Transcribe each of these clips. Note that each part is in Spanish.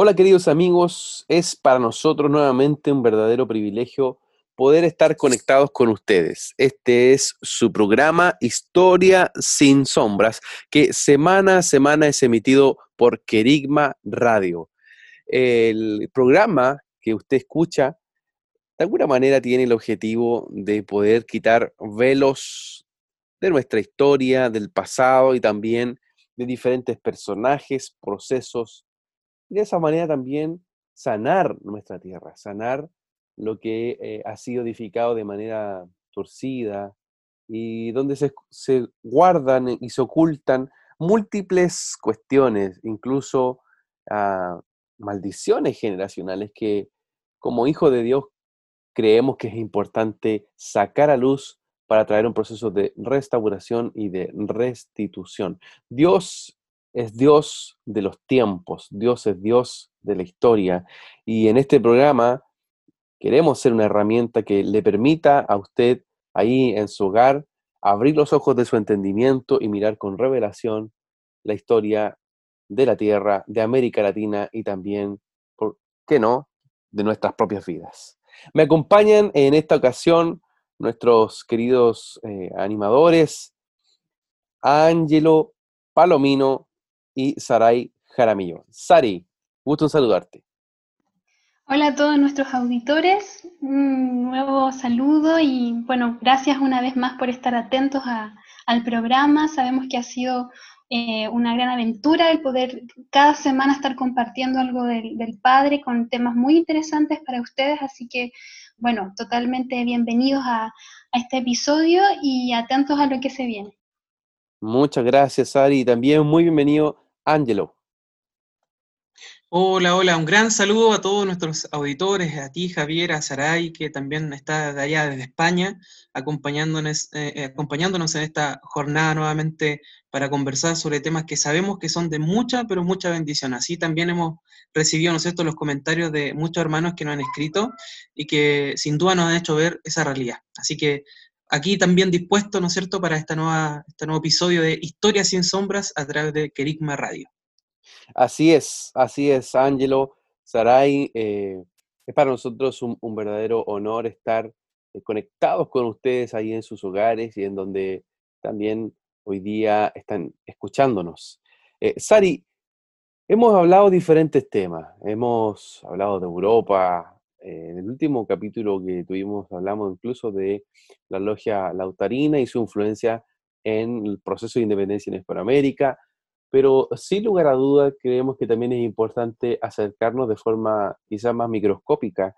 Hola queridos amigos, es para nosotros nuevamente un verdadero privilegio poder estar conectados con ustedes. Este es su programa Historia sin sombras, que semana a semana es emitido por Querigma Radio. El programa que usted escucha, de alguna manera tiene el objetivo de poder quitar velos de nuestra historia, del pasado y también de diferentes personajes, procesos, de esa manera también sanar nuestra tierra, sanar lo que eh, ha sido edificado de manera torcida y donde se, se, guardan y se ocultan múltiples cuestiones, incluso uh, maldiciones generacionales que como hijo de Dios creemos que es importante sacar a luz para traer un proceso de restauración y de restitución. Dios es Dios de los tiempos, Dios es Dios de la historia. Y en este programa queremos ser una herramienta que le permita a usted ahí en su hogar abrir los ojos de su entendimiento y mirar con revelación la historia de la Tierra, de América Latina y también, ¿por qué no?, de nuestras propias vidas. Me acompañan en esta ocasión nuestros queridos eh, animadores, Ángelo Palomino y Saray Jaramillo. Sari, gusto en saludarte. Hola a todos nuestros auditores, un nuevo saludo y bueno, gracias una vez más por estar atentos al programa. Sabemos que ha sido eh, una gran aventura el poder cada semana estar compartiendo algo del, del, Padre con temas muy interesantes para ustedes, así que bueno, totalmente bienvenidos a, a este episodio y atentos a lo que se viene. Muchas gracias, Ari, y también muy bienvenido, Angelo. Hola, hola, un gran saludo a todos nuestros auditores, a ti Javier, a Saray, que también está de allá desde España, acompañándonos, eh, eh, acompañándonos en esta jornada nuevamente para conversar sobre temas que sabemos que son de mucha, pero mucha bendición. Así también hemos recibido, ¿no los comentarios de muchos hermanos que nos han escrito y que sin duda nos han hecho ver esa realidad. Así que aquí también dispuesto, ¿no es cierto?, para esta nueva, este nuevo episodio de Historias sin sombras a través de Kerigma Radio. Así es, así es, Ángelo, Saray. Eh, es para nosotros un, verdadero honor estar eh, conectados con ustedes ahí en sus hogares y en donde también hoy día están escuchándonos. Eh, Sari, hemos hablado diferentes temas. Hemos hablado de Europa. En el último capítulo que tuvimos hablamos incluso de la logia lautarina y su influencia en el proceso de independencia en Hispanoamérica pero sin lugar a dudas creemos que también es importante acercarnos de forma quizás más microscópica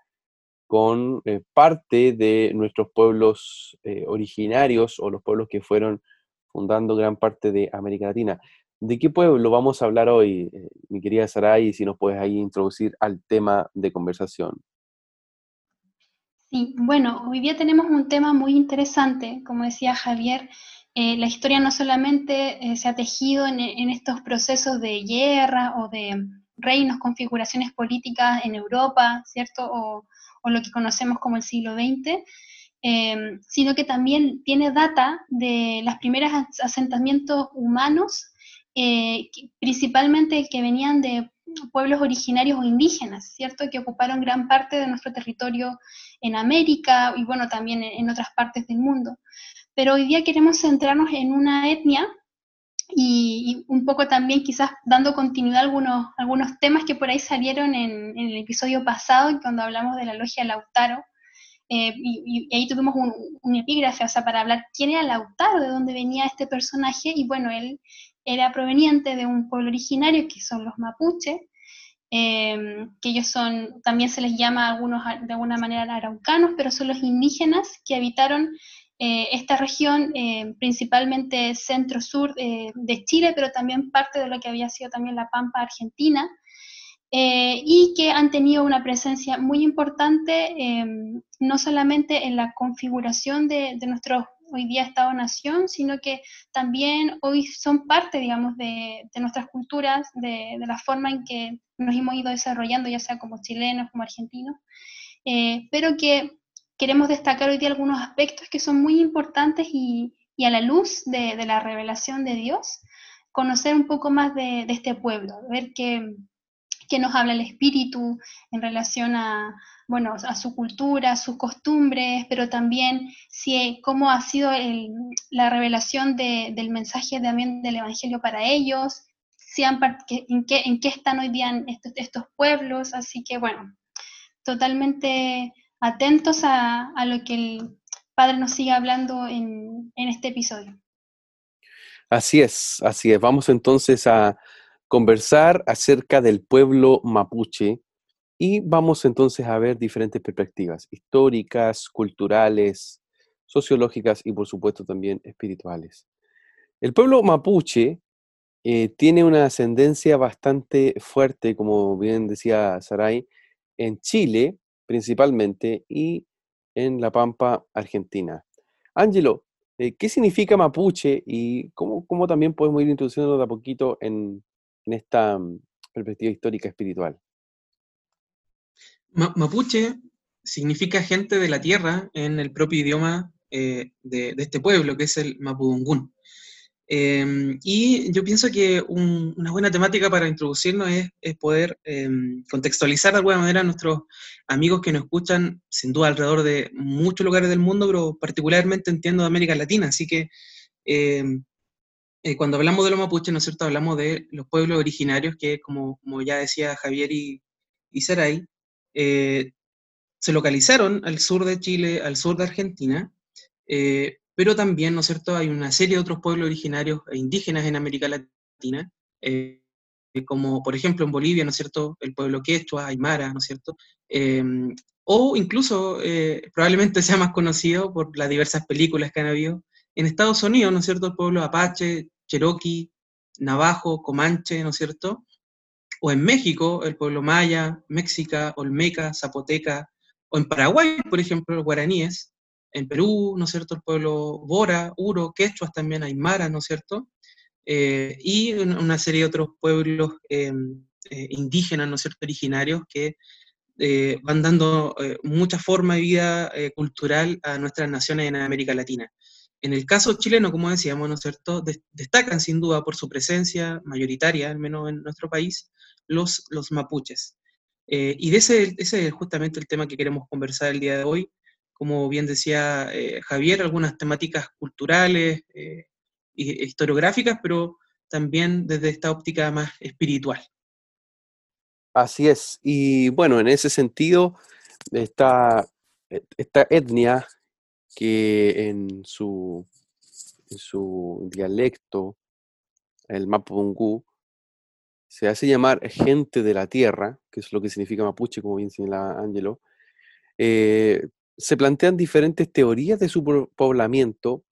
con eh, parte de nuestros pueblos eh, originarios o los pueblos que fueron fundando gran parte de América Latina. ¿De qué pueblo vamos a hablar hoy, eh, mi querida Saray, si nos puedes ahí introducir al tema de conversación? Sí, bueno, hoy día tenemos un tema muy interesante, como decía Javier, eh, la historia no solamente eh, se ha tejido en, estos procesos de guerra o de reinos, configuraciones políticas en Europa, ¿cierto? O, lo que conocemos como el siglo XX, eh, sino que también tiene data de los primeros asentamientos humanos, principalmente que venían de pueblos originarios o indígenas, ¿cierto? Que ocuparon gran parte de nuestro territorio en América y bueno, también en otras partes del mundo pero hoy día queremos centrarnos en una etnia y, un poco también quizás dando continuidad a algunos, algunos temas que por ahí salieron en, el episodio pasado, cuando hablamos de la logia Lautaro, eh, y, ahí tuvimos un, epígrafe, o sea, para hablar quién era Lautaro, de dónde venía este personaje, y bueno, él era proveniente de un pueblo originario que son los mapuches, eh, que ellos son, también se les llama algunos de alguna manera araucanos, pero son los indígenas que habitaron eh, esta región, eh, principalmente centro-sur de Chile, pero también parte de lo que había sido también la Pampa Argentina. y que han tenido una presencia muy importante, no solamente en la configuración de, nuestro hoy día Estado-Nación, sino que también hoy son parte, digamos, de, nuestras culturas, de, la forma en que nos hemos ido desarrollando, ya sea como chilenos, como argentinos, eh, pero que queremos destacar hoy día algunos aspectos que son muy importantes y, a la luz de, la revelación de Dios, conocer un poco más de, este pueblo, ver que que nos habla el espíritu en relación a, bueno, a su cultura, sus costumbres, pero también si, cómo ha sido la revelación del mensaje también del Evangelio para ellos, si en, qué, en qué están hoy día estos, pueblos, así que bueno, totalmente atentos a, lo que el Padre nos sigue hablando en, en este episodio. Así es, así es. Vamos entonces a, conversar acerca del pueblo mapuche y vamos entonces a ver diferentes perspectivas históricas, culturales, sociológicas y por supuesto también espirituales. El pueblo mapuche eh, tiene una ascendencia bastante fuerte, como bien decía Saray, en Chile principalmente y en La Pampa, Argentina. Ángelo, eh, ¿qué significa mapuche y cómo, cómo también podemos ir introduciendo de a poquito en, en esta mm, perspectiva histórica espiritual? Mapuche significa gente de la tierra en el propio idioma eh, de, este pueblo, que es el Mapudungún. Em, y yo pienso que una buena temática para introducirnos es, poder em, contextualizar de alguna manera a nuestros amigos que nos escuchan, sin duda alrededor de muchos lugares del mundo, pero particularmente entiendo de América Latina. Así que em, eh, cuando hablamos de los mapuches, ¿no es cierto?, hablamos de los pueblos originarios que, como, ya decía Javier y, y Saray, eh, se localizaron al sur de Chile, al sur de Argentina, eh, pero también, ¿no es cierto?, hay una serie de otros pueblos originarios e indígenas en América Latina, como por ejemplo en Bolivia, ¿no es cierto?, el pueblo quechua, aymara, ¿no es cierto?, o incluso probablemente sea más conocido por las diversas películas que han habido, en Estados Unidos, ¿no es cierto?, el pueblo apache, cherokee, navajo, comanche, ¿no es cierto? O en México, el pueblo maya, mexica, olmeca, zapoteca, o en Paraguay, por ejemplo, los guaraníes, en Perú, ¿no es cierto?, el pueblo bora, uro, quechuas también, aymara, ¿no es cierto?, eh, y una serie de otros pueblos em, eh, indígenas, ¿no es cierto?, originarios que eh, van dando mucha forma de vida cultural a nuestras naciones en América Latina. En el caso chileno, como decíamos, ¿no es cierto?, destacan sin duda por su presencia mayoritaria, al menos en nuestro país, los, mapuches. Eh, y de ese, es justamente el tema que queremos conversar el día de hoy. Como bien decía eh, Javier, algunas temáticas culturales e historiográficas, pero también desde esta óptica más espiritual. Así es. Y bueno, en ese sentido, esta etnia que en su, su dialecto, el Mapudungú, se hace llamar gente de la tierra, que es lo que significa mapuche, como bien señala Ángelo, eh, se plantean diferentes teorías de su poblamiento,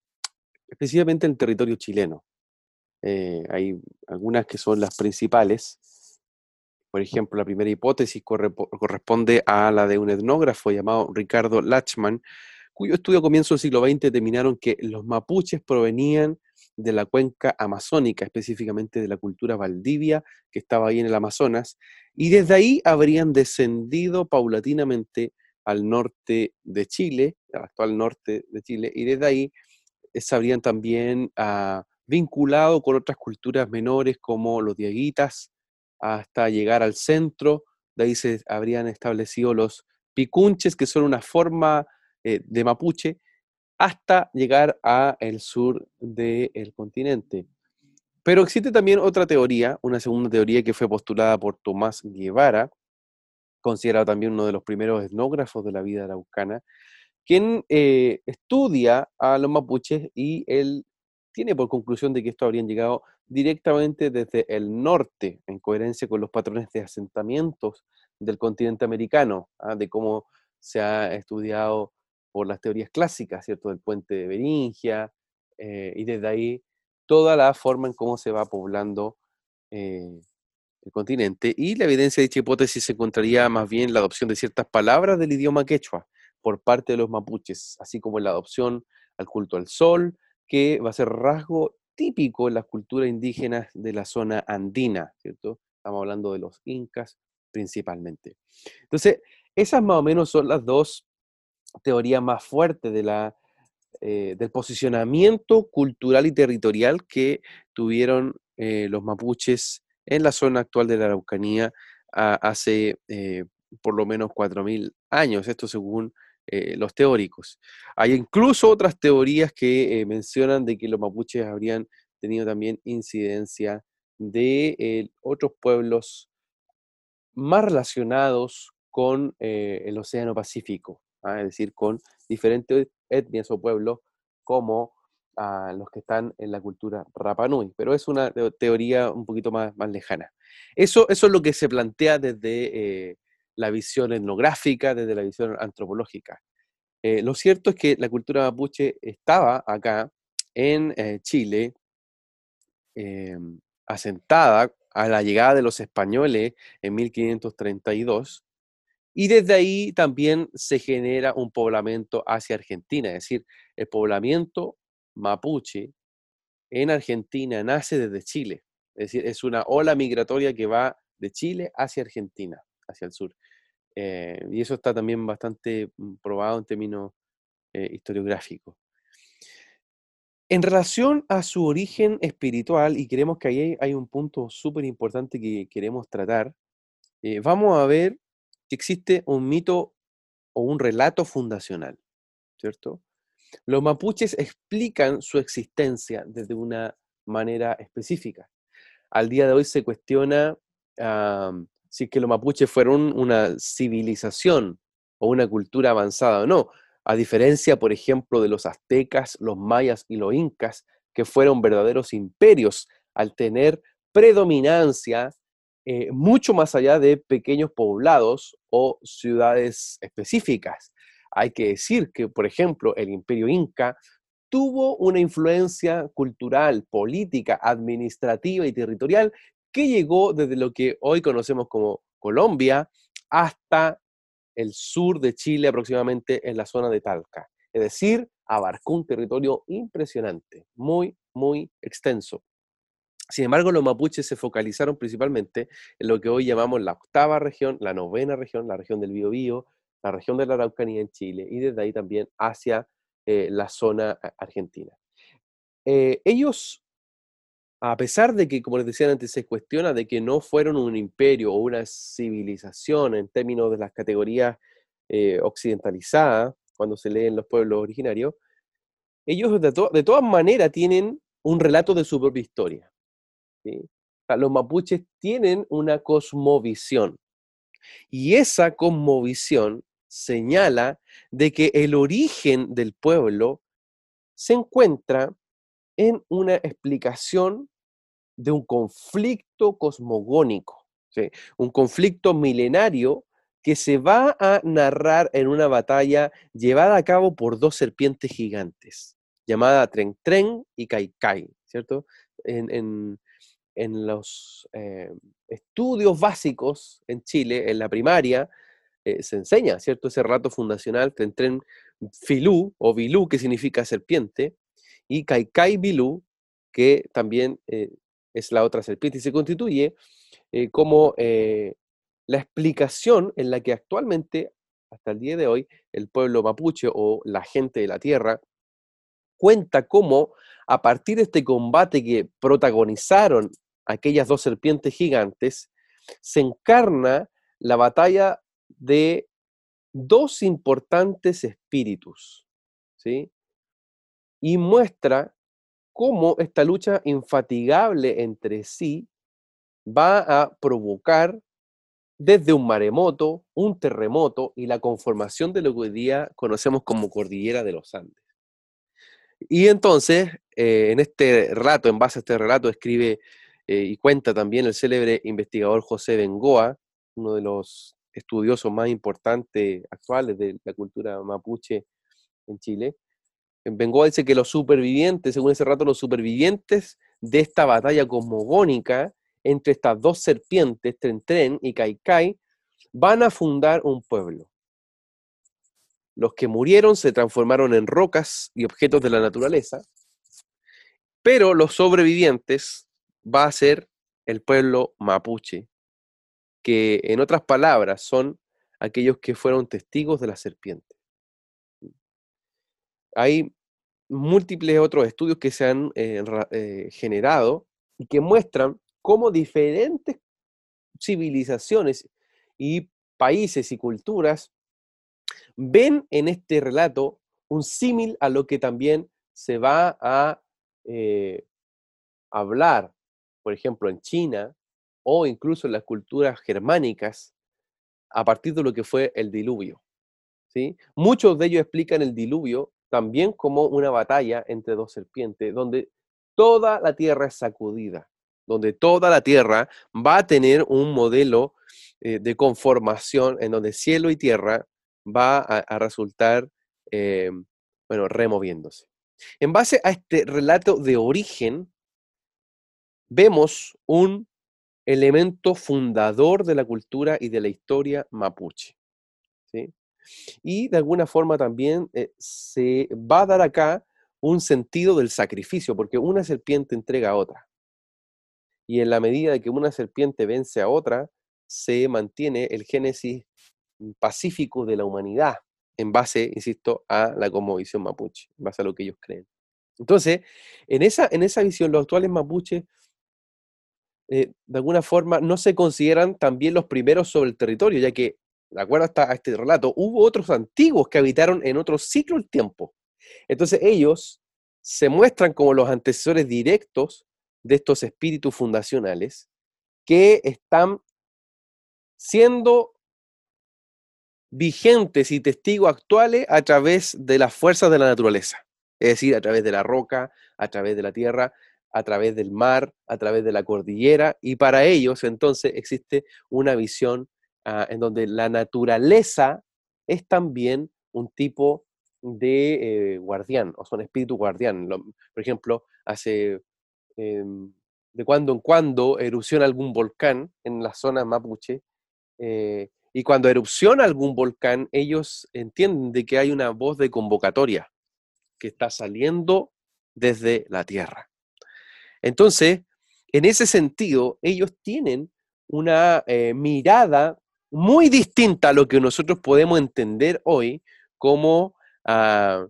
específicamente en territorio chileno. Eh, hay algunas que son las principales. Por ejemplo, la primera hipótesis corresponde a la de un etnógrafo llamado Ricardo Lachman, cuyo estudio a comienzo del siglo XX determinaron que los mapuches provenían de la cuenca amazónica, específicamente de la cultura valdivia que estaba ahí en el Amazonas, y desde ahí habrían descendido paulatinamente al norte de Chile, al actual norte de Chile, y desde ahí eh, se habrían también ah, vinculado con otras culturas menores como los dieguitas, hasta llegar al centro, de ahí se habrían establecido los picunches, que son una forma eh, de Mapuche hasta llegar a el sur del continente. Pero existe también otra teoría, una segunda teoría que fue postulada por Tomás Guevara, considerado también uno de los primeros etnógrafos de la vida araucana, quien eh, estudia a los mapuches y él tiene por conclusión de que estos habrían llegado directamente desde el norte, en coherencia con los patrones de asentamientos del continente americano, ¿ah? de cómo se ha estudiado por las teorías clásicas, ¿cierto? Del puente de Beringia, eh, y desde ahí toda la forma en cómo se va poblando eh, continente, y la evidencia de dicha hipótesis se encontraría más bien en la adopción de ciertas palabras del idioma quechua por parte de los mapuches, así como en la adopción al culto al sol, que va a ser rasgo típico en las culturas indígenas de la zona andina, ¿cierto? Estamos hablando de los incas principalmente. Entonces, esas más o menos son las dos teorías más fuertes de la, eh, del posicionamiento cultural y territorial que tuvieron eh, los mapuches en la zona actual de la Araucanía hace eh, por lo menos 4.000 años, esto según los teóricos. Hay incluso otras teorías que mencionan de que los mapuches habrían tenido también incidencia de otros pueblos más relacionados con el Océano Pacífico, ¿ah? es decir, con diferentes etnias o pueblos como a los que están en la cultura Rapanui, pero es una teoría un poquito más, más lejana. Eso, eso es lo que se plantea desde eh, la visión etnográfica, desde la visión antropológica. Eh, lo cierto es que la cultura mapuche estaba acá en eh, Chile, em, asentada a la llegada de los españoles en 1532, y desde ahí también se genera un poblamiento hacia Argentina, es decir, el poblamiento mapuche en Argentina nace desde Chile, es decir, es una ola migratoria que va de Chile hacia Argentina, hacia el sur. Eh, y eso está también bastante mm, probado en términos eh, historiográficos. En relación a su origen espiritual, y creemos que ahí hay un punto súper importante que queremos tratar, eh, vamos a ver que existe un mito o un relato fundacional, ¿cierto? Los mapuches explican su existencia desde una manera específica. Al día de hoy se cuestiona si que los mapuches fueron una civilización o una cultura avanzada o no, a diferencia, por ejemplo, de los aztecas, los mayas y los incas, que fueron verdaderos imperios al tener predominancia eh, mucho más allá de pequeños poblados o ciudades específicas. Hay que decir que, por ejemplo, el imperio inca tuvo una influencia cultural, política, administrativa y territorial que llegó desde lo que hoy conocemos como Colombia hasta el sur de Chile, aproximadamente en la zona de Talca. Es decir, abarcó un territorio impresionante, muy, muy extenso. Sin embargo, los mapuches se focalizaron principalmente en lo que hoy llamamos la octava región, la novena región, la región del Biobío, la región de la Araucanía en Chile y desde ahí también hacia eh, la zona argentina. Eh, ellos, a pesar de que, como les decía antes, se cuestiona de que no fueron un imperio o una civilización en términos de las categorías eh, occidentalizadas, cuando se leen los pueblos originarios, ellos de, de todas maneras tienen un relato de su propia historia los mapuches tienen una cosmovisión y esa cosmovisión señala de que el origen del pueblo se encuentra en una explicación de un conflicto cosmogónico, un conflicto milenario que se va a narrar en una batalla llevada a cabo por dos serpientes gigantes, llamada Tren Tren y Kai ¿cierto? en los eh, estudios básicos en Chile, en la primaria, eh, se enseña, ¿cierto? Ese rato fundacional, tren filú o bilú, que significa serpiente, y kaikai bilú, que también eh, es la otra serpiente, y se constituye como la explicación en la que actualmente, hasta el día de hoy, el pueblo mapuche o la gente de la tierra cuenta cómo a partir de este combate que protagonizaron aquellas dos serpientes gigantes, se encarna la batalla de dos importantes espíritus, ¿sí? Y muestra cómo esta lucha infatigable entre sí va a provocar desde un maremoto, un terremoto y la conformación de lo que hoy día conocemos como Cordillera de los Andes. Y entonces, eh, en este relato, en base a este relato, escribe eh, y cuenta también el célebre investigador José Bengoa, uno de los estudiosos más importantes actuales de la cultura mapuche en Chile. Bengoa dice que los supervivientes, según ese rato, los supervivientes de esta batalla cosmogónica entre estas dos serpientes, Tren y Kaikai, van a fundar un pueblo. Los que murieron se transformaron en rocas y objetos de la naturaleza, pero los sobrevivientes va a ser el pueblo mapuche, que en otras palabras son aquellos que fueron testigos de la serpiente. Hay múltiples otros estudios que se han eh, eh, generado y que muestran cómo diferentes civilizaciones y países y culturas ven en este relato un símil a lo que también se va a eh, hablar, por ejemplo, en China o incluso en las culturas germánicas, a partir de lo que fue el diluvio. ¿sí? Muchos de ellos explican el diluvio también como una batalla entre dos serpientes, donde toda la tierra es sacudida, donde toda la tierra va a tener un modelo eh, de conformación en donde cielo y tierra va a, resultar, eh, bueno, removiéndose. En base a este relato de origen, vemos un elemento fundador de la cultura y de la historia mapuche. ¿sí? Y de alguna forma también eh, se va a dar acá un sentido del sacrificio, porque una serpiente entrega a otra. Y en la medida de que una serpiente vence a otra, se mantiene el génesis pacífico de la humanidad, en base, insisto, a la cosmovisión mapuche, en base a lo que ellos creen. Entonces, en esa, en esa visión, los actuales mapuches, eh, de alguna forma, no se consideran también los primeros sobre el territorio, ya que de acuerdo a este relato, hubo otros antiguos que habitaron en otro ciclo del tiempo. Entonces ellos se muestran como los antecesores directos de estos espíritus fundacionales que están siendo vigentes y testigos actuales a través de las fuerzas de la naturaleza, es decir, a través de la roca, a través de la tierra, a través del mar, a través de la cordillera, y para ellos entonces existe una visión Ah, en donde la naturaleza es también un tipo de eh, guardián, o son espíritu guardián. por ejemplo, hace em, de cuando en cuando erupciona algún volcán en la zona mapuche, eh, y cuando erupciona algún volcán, ellos entienden de que hay una voz de convocatoria que está saliendo desde la tierra. Entonces, en ese sentido, ellos tienen una eh, mirada muy distinta a lo que nosotros podemos entender hoy como ah,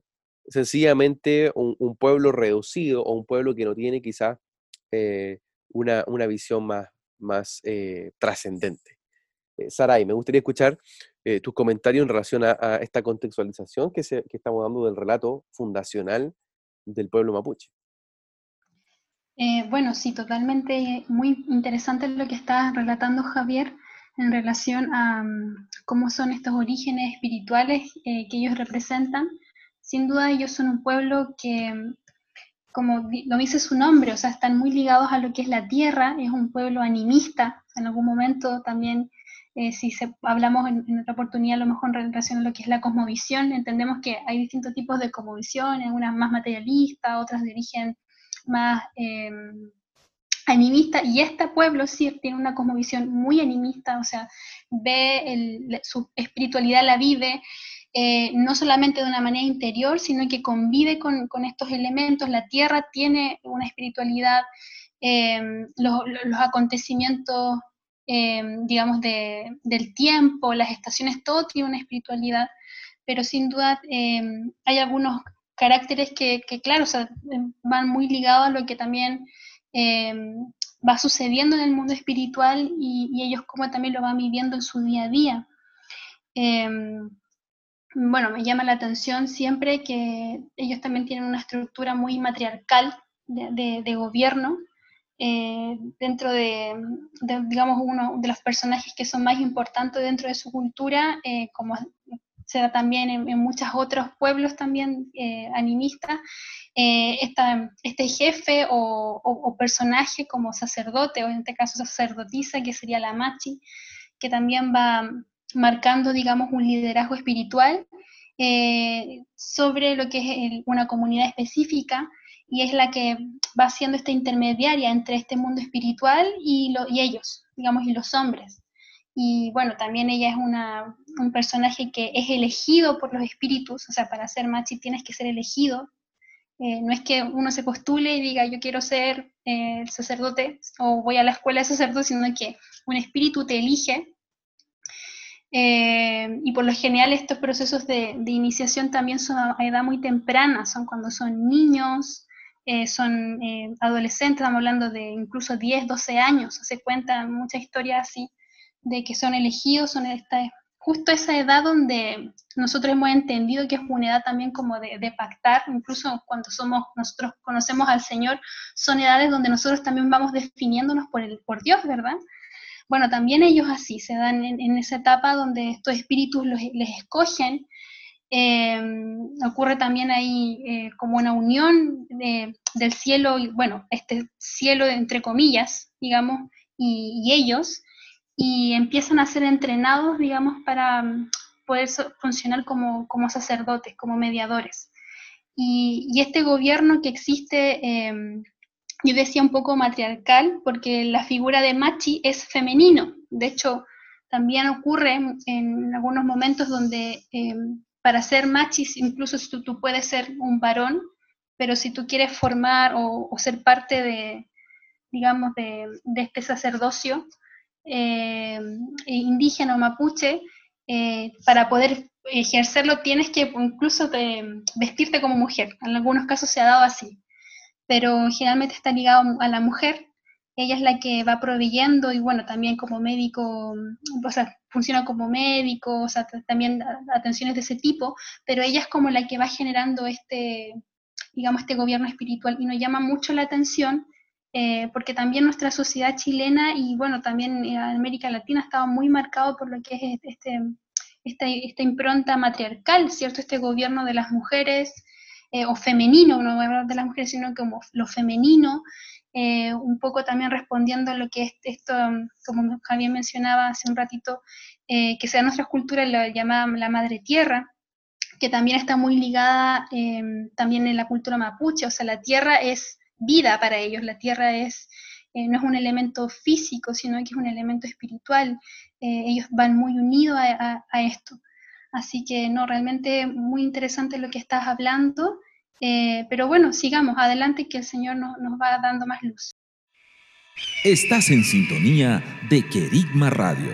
sencillamente un, pueblo reducido o un pueblo que no tiene quizás eh, una, visión más, más eh, trascendente. Saray, me gustaría escuchar tus comentarios en relación a, esta contextualización que, que estamos dando del relato fundacional del pueblo mapuche. Bueno, sí, totalmente muy interesante lo que está relatando Javier en relación a mm, cómo son estos orígenes espirituales eh, que ellos representan. Sin duda ellos son un pueblo que, mm, como lo dice su nombre, o sea, están muy ligados a lo que es la tierra, es un pueblo animista. En algún momento también, eh, si se, hablamos en, otra oportunidad, a lo mejor en relación a lo que es la cosmovisión, entendemos que hay distintos tipos de cosmovisión, algunas más materialistas, otras de origen más... Em, animista, y este pueblo sí tiene una cosmovisión muy animista, o sea, ve su espiritualidad, la vive, eh, no solamente de una manera interior, sino que convive con, estos elementos, la tierra tiene una espiritualidad, em, los, acontecimientos, em, digamos, del tiempo, las estaciones, todo tiene una espiritualidad, pero sin duda hay algunos caracteres que, claro, van muy ligados a lo que también Em, va sucediendo en el mundo espiritual y, ellos como también lo van viviendo en su día a día. Em, bueno, me llama la atención siempre que ellos también tienen una estructura muy matriarcal de, gobierno. Eh, dentro de, digamos, uno de los personajes que son más importantes dentro de su cultura, eh, como se da también en, muchos otros pueblos también eh, animistas, eh, este jefe o, personaje como sacerdote, o en este caso sacerdotisa, que sería la machi, que también va marcando, digamos, un liderazgo espiritual eh, sobre lo que es una comunidad específica y es la que va siendo esta intermediaria entre este mundo espiritual y, y ellos, digamos, y los hombres. Y bueno, también ella es una, un personaje que es elegido por los espíritus, o sea, para ser machi tienes que ser elegido. Eh, no es que uno se postule y diga yo quiero ser eh, sacerdote o voy a la escuela de sacerdote, sino que un espíritu te elige. Eh, y por lo general estos procesos de, de, iniciación también son a edad muy temprana, son cuando son niños, son adolescentes, estamos hablando de incluso 10, 12 años, se cuentan muchas historias así de que son elegidos, son esta, justo esa edad donde nosotros hemos entendido que es una edad también como de, pactar, incluso cuando somos, nosotros conocemos al Señor, son edades donde nosotros también vamos definiéndonos por, el, por Dios, ¿verdad? Bueno, también ellos así, se dan en, esa etapa donde estos espíritus les escogen. Eh, ocurre también ahí eh, como una unión del cielo, bueno, este cielo entre comillas, digamos, y ellos, y empiezan a ser entrenados, digamos, para mm, poder funcionar como, sacerdotes, como mediadores. Y, este gobierno que existe, em, yo decía un poco matriarcal, porque la figura de Machi es femenino. De hecho, también ocurre en algunos momentos donde em, para ser Machi, incluso tú, puedes ser un varón, pero si tú quieres formar o, ser parte de, digamos, de este sacerdocio, eh, indígena o mapuche, eh, para poder ejercerlo tienes que incluso vestirte como mujer. En algunos casos se ha dado así, pero generalmente está ligado a la mujer. Ella es la que va proveyendo y bueno, también como médico, o sea, funciona como médico, o sea, también atenciones de ese tipo, pero ella es como la que va generando este, digamos, este gobierno espiritual y nos llama mucho la atención eh, porque también nuestra sociedad chilena y bueno, también en América Latina estaba muy marcado por lo que es este, esta, impronta matriarcal, ¿cierto? Este gobierno de las mujeres, eh, o femenino, no voy a hablar de las mujeres, sino como lo femenino, eh, un poco también respondiendo a lo que es esto, como Javier mencionaba hace un ratito, que sea nuestra cultura la llamada la madre tierra, que también está muy ligada también en la cultura mapuche, o sea, la tierra es vida para ellos. La tierra es, eh, no es un elemento físico, sino que es un elemento espiritual. Eh, ellos van muy unidos a, esto. Así que no, realmente muy interesante lo que estás hablando. Eh, pero bueno, sigamos adelante que el Señor nos, nos va dando más luz. Estás en sintonía de Querigma Radio,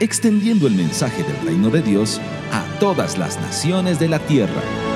extendiendo el mensaje del reino de Dios a todas las naciones de la tierra.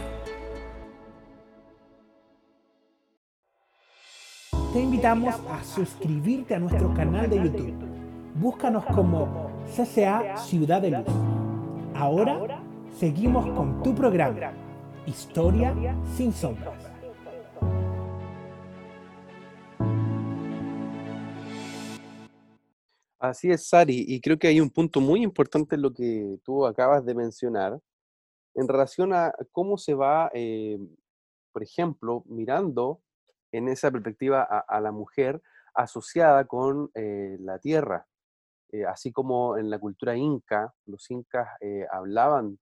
A suscribirte a nuestro canal de YouTube. Búscanos como CCA Ciudad de Luz. Ahora seguimos con tu programa, Historia sin sombras. Así es, Sari, y creo que hay un punto muy importante en lo que tú acabas de mencionar, en relación a cómo se va, eh, por ejemplo, mirando en esa perspectiva a, la mujer asociada con eh, la tierra. Eh, así como en la cultura inca, los incas eh, hablaban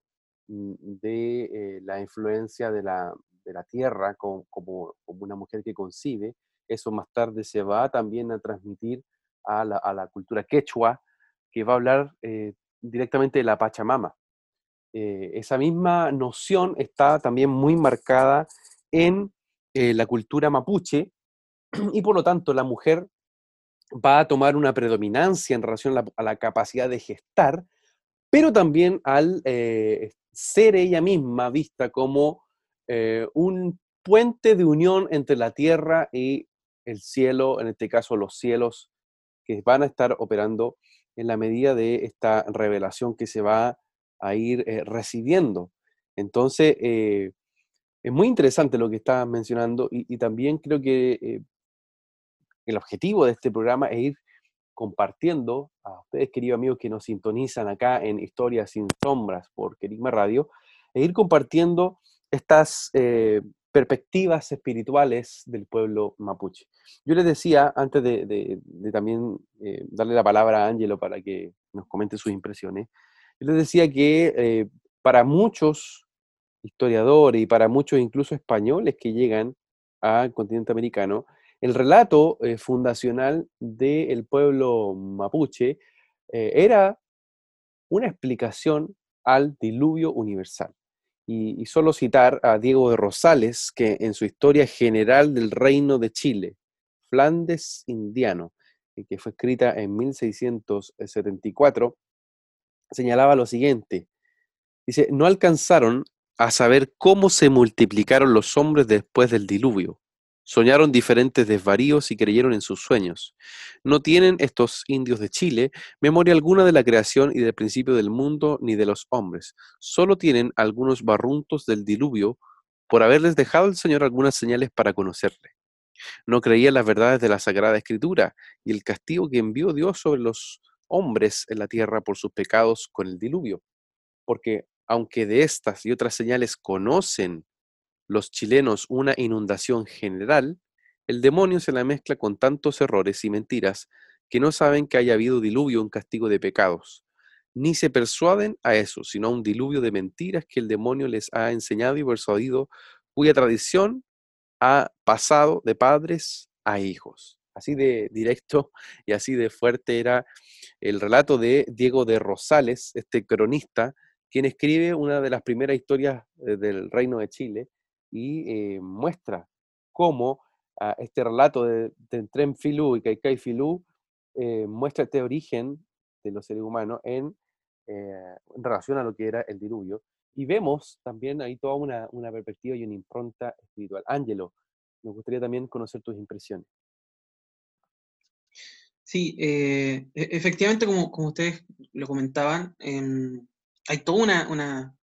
mm, de la influencia de la, tierra como, como, una mujer que concibe, eso más tarde se va también a transmitir a la, a la cultura quechua, que va a hablar directamente de la Pachamama. esa misma noción está también muy marcada en eh, la cultura mapuche y por lo tanto la mujer va a tomar una predominancia en relación a la, capacidad de gestar, pero también al eh, ser ella misma vista como eh, un puente de unión entre la tierra y el cielo, en este caso los cielos, que van a estar operando en la medida de esta revelación que se va a ir recibiendo. Entonces, Es muy interesante lo que estás mencionando y, también creo que eh, el objetivo de este programa es ir compartiendo a ustedes, queridos amigos que nos sintonizan acá en Historias sin Sombras por Querigma Radio, e ir compartiendo estas eh, perspectivas espirituales del pueblo mapuche. Yo les decía, antes de, también eh, darle la palabra a Ángelo para que nos comente sus impresiones, yo les decía que para muchos historiadores y para muchos incluso españoles que llegan al continente americano, el relato eh, fundacional del pueblo mapuche era una explicación al diluvio universal. Y, solo citar a Diego de Rosales, que en su historia general del Reino de Chile, Flandes Indiano, que fue escrita en 1674, señalaba lo siguiente. Dice, no alcanzaron a saber cómo se multiplicaron los hombres después del diluvio, Soñaron diferentes desvaríos y creyeron en sus sueños. No tienen estos indios de Chile memoria alguna de la creación y del principio del mundo ni de los hombres. Solo tienen algunos barruntos del diluvio por haberles dejado el Señor algunas señales para conocerle. No creían las verdades de la Sagrada Escritura y el castigo que envió Dios sobre los hombres en la tierra por sus pecados con el diluvio. Porque aunque de estas y otras señales conocen los chilenos una inundación general, el demonio se la mezcla con tantos errores y mentiras que no saben que haya habido diluvio en castigo de pecados, ni se persuaden a eso, sino a un diluvio de mentiras que el demonio les ha enseñado y persuadido, cuya tradición ha pasado de padres a hijos. Así de directo y así de fuerte era el relato de Diego de Rosales, este cronista, quien escribe una de las primeras historias eh, del Reino de Chile, y eh, muestra cómo ah, este relato de, Tren Filú y Kaikai Filú eh, muestra este origen de los seres humanos en, eh, relación a lo que era el diluvio. Y vemos también ahí toda una, una perspectiva y una impronta espiritual. Ángelo, me gustaría también conocer tus impresiones. Sí, e, efectivamente, como, como, ustedes lo comentaban, em, hay toda una, una,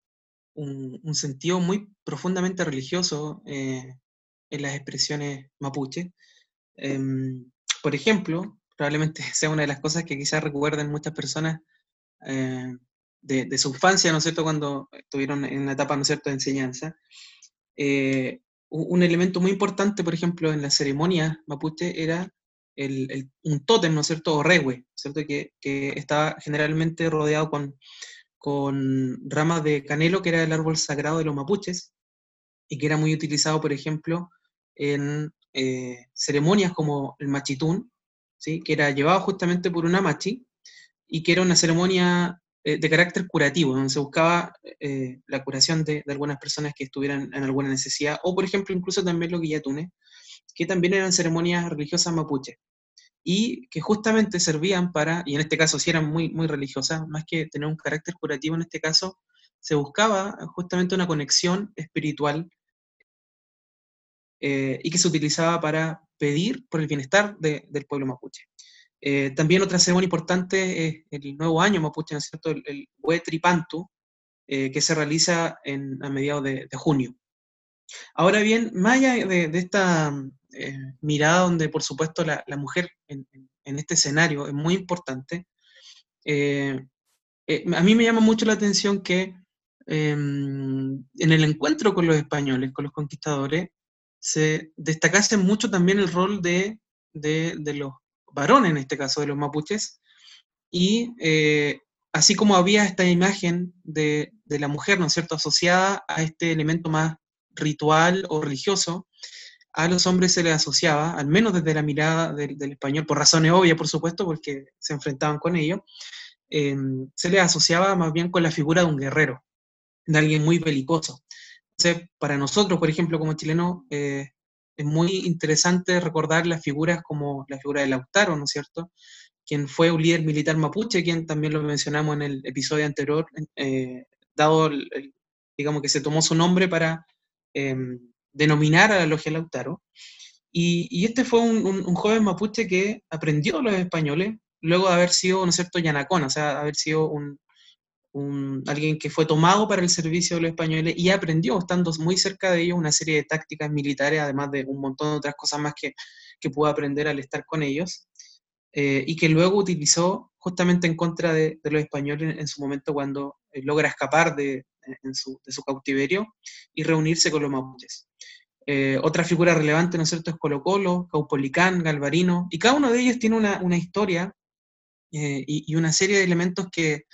un, sentido muy profundamente religioso eh, en las expresiones mapuche. Em, por ejemplo, probablemente sea una de las cosas que quizás recuerden muchas personas eh, de, su infancia, ¿no es cierto?, cuando estuvieron en una etapa, ¿no es cierto?, de enseñanza. Eh, un elemento muy importante, por ejemplo, en la ceremonia mapuche era el, un tótem, ¿no es cierto?, o regue, ¿cierto?, que, que estaba generalmente rodeado con con ramas de canelo, que era el árbol sagrado de los mapuches, y que era muy utilizado, por ejemplo, en eh, ceremonias como el machitún, ¿sí? que era llevado justamente por una machi, y que era una ceremonia eh, de carácter curativo, donde se buscaba eh, la curación de, algunas personas que estuvieran en alguna necesidad, o por ejemplo incluso también los guillatunes, que también eran ceremonias religiosas mapuches y que justamente servían para, y en este caso sí eran muy, muy religiosas, más que tener un carácter curativo en este caso, se buscaba justamente una conexión espiritual eh, y que se utilizaba para pedir por el bienestar del pueblo mapuche. Eh, también otra ceremonia importante es el nuevo año mapuche, ¿no es cierto? El, el Huetripantu, eh, que se realiza en, a mediados de, junio. Ahora bien, más allá de, de esta eh, mirada donde, por supuesto, la, mujer en, este escenario es muy importante. Eh, eh, a mí me llama mucho la atención que em, en el encuentro con los españoles, con los conquistadores, se destacase mucho también el rol de, los varones, en este caso de los mapuches, y así como había esta imagen de, de, la mujer, ¿no es cierto?, asociada a este elemento más ritual o religioso, a los hombres se les asociaba, al menos desde la mirada del, español, por razones obvias, por supuesto, porque se enfrentaban con ello, em, se les asociaba más bien con la figura de un guerrero, de alguien muy belicoso. Para nosotros, por ejemplo, como chilenos, eh, es muy interesante recordar las figuras como la figura de Lautaro, ¿no es cierto? Quien fue un líder militar mapuche, quien también lo mencionamos en el episodio anterior, eh, dado, digamos que se tomó su nombre para em, denominar a la logia Lautaro. Y, este fue un, joven mapuche que aprendió los españoles luego de haber sido, ¿no es cierto?, yanacón, o sea, haber sido un, alguien que fue tomado para el servicio de los españoles y aprendió, estando muy cerca de ellos, una serie de tácticas militares, además de un montón de otras cosas más que, que pudo aprender al estar con ellos, eh, y que luego utilizó justamente en contra de, los españoles en, su momento cuando eh, logra escapar de, su, de, su, cautiverio y reunirse con los mapuches. Eh, otra figura relevante, ¿no es cierto?, es Colo Colo, Caupolicán, Galvarino, y cada uno de ellos tiene una, una historia y, y, una serie de elementos que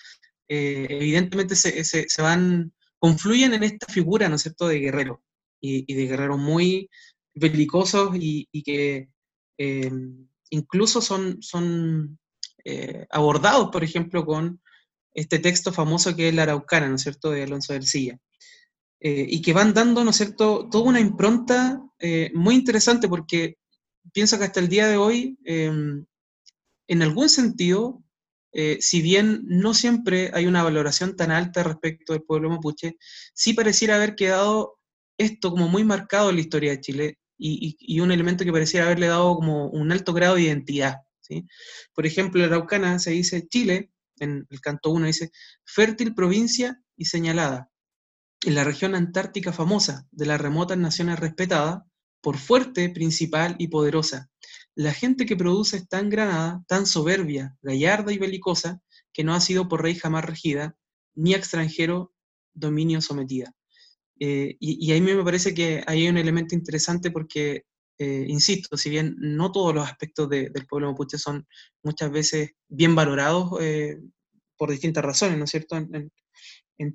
eh, evidentemente se, se, van, confluyen en esta figura, ¿no es cierto?, de guerrero, y, de guerreros muy belicosos y, que eh, incluso son, son eh, abordados, por ejemplo, con este texto famoso que es la Araucana, ¿no es cierto?, de Alonso del Silla. Y que van dando, ¿no es cierto?, toda una impronta muy interesante porque pienso que hasta el día de hoy, en algún sentido, eh, si bien no siempre hay una valoración tan alta respecto del pueblo mapuche, sí pareciera haber quedado esto como muy marcado en la historia de Chile y, un elemento que pareciera haberle dado como un alto grado de identidad. ¿sí? Por ejemplo, en Araucana se dice Chile, en el canto 1 dice, fértil provincia y señalada, en la región antártica famosa, de las remotas naciones respetadas, por fuerte, principal y poderosa, la gente que produce es tan granada, tan soberbia, gallarda y belicosa, que no ha sido por rey jamás regida, ni extranjero dominio sometida. Eh, y, ahí me parece que hay un elemento interesante porque, eh, insisto, si bien no todos los aspectos del pueblo mapuche son muchas veces bien valorados eh, por distintas razones, ¿no es cierto?,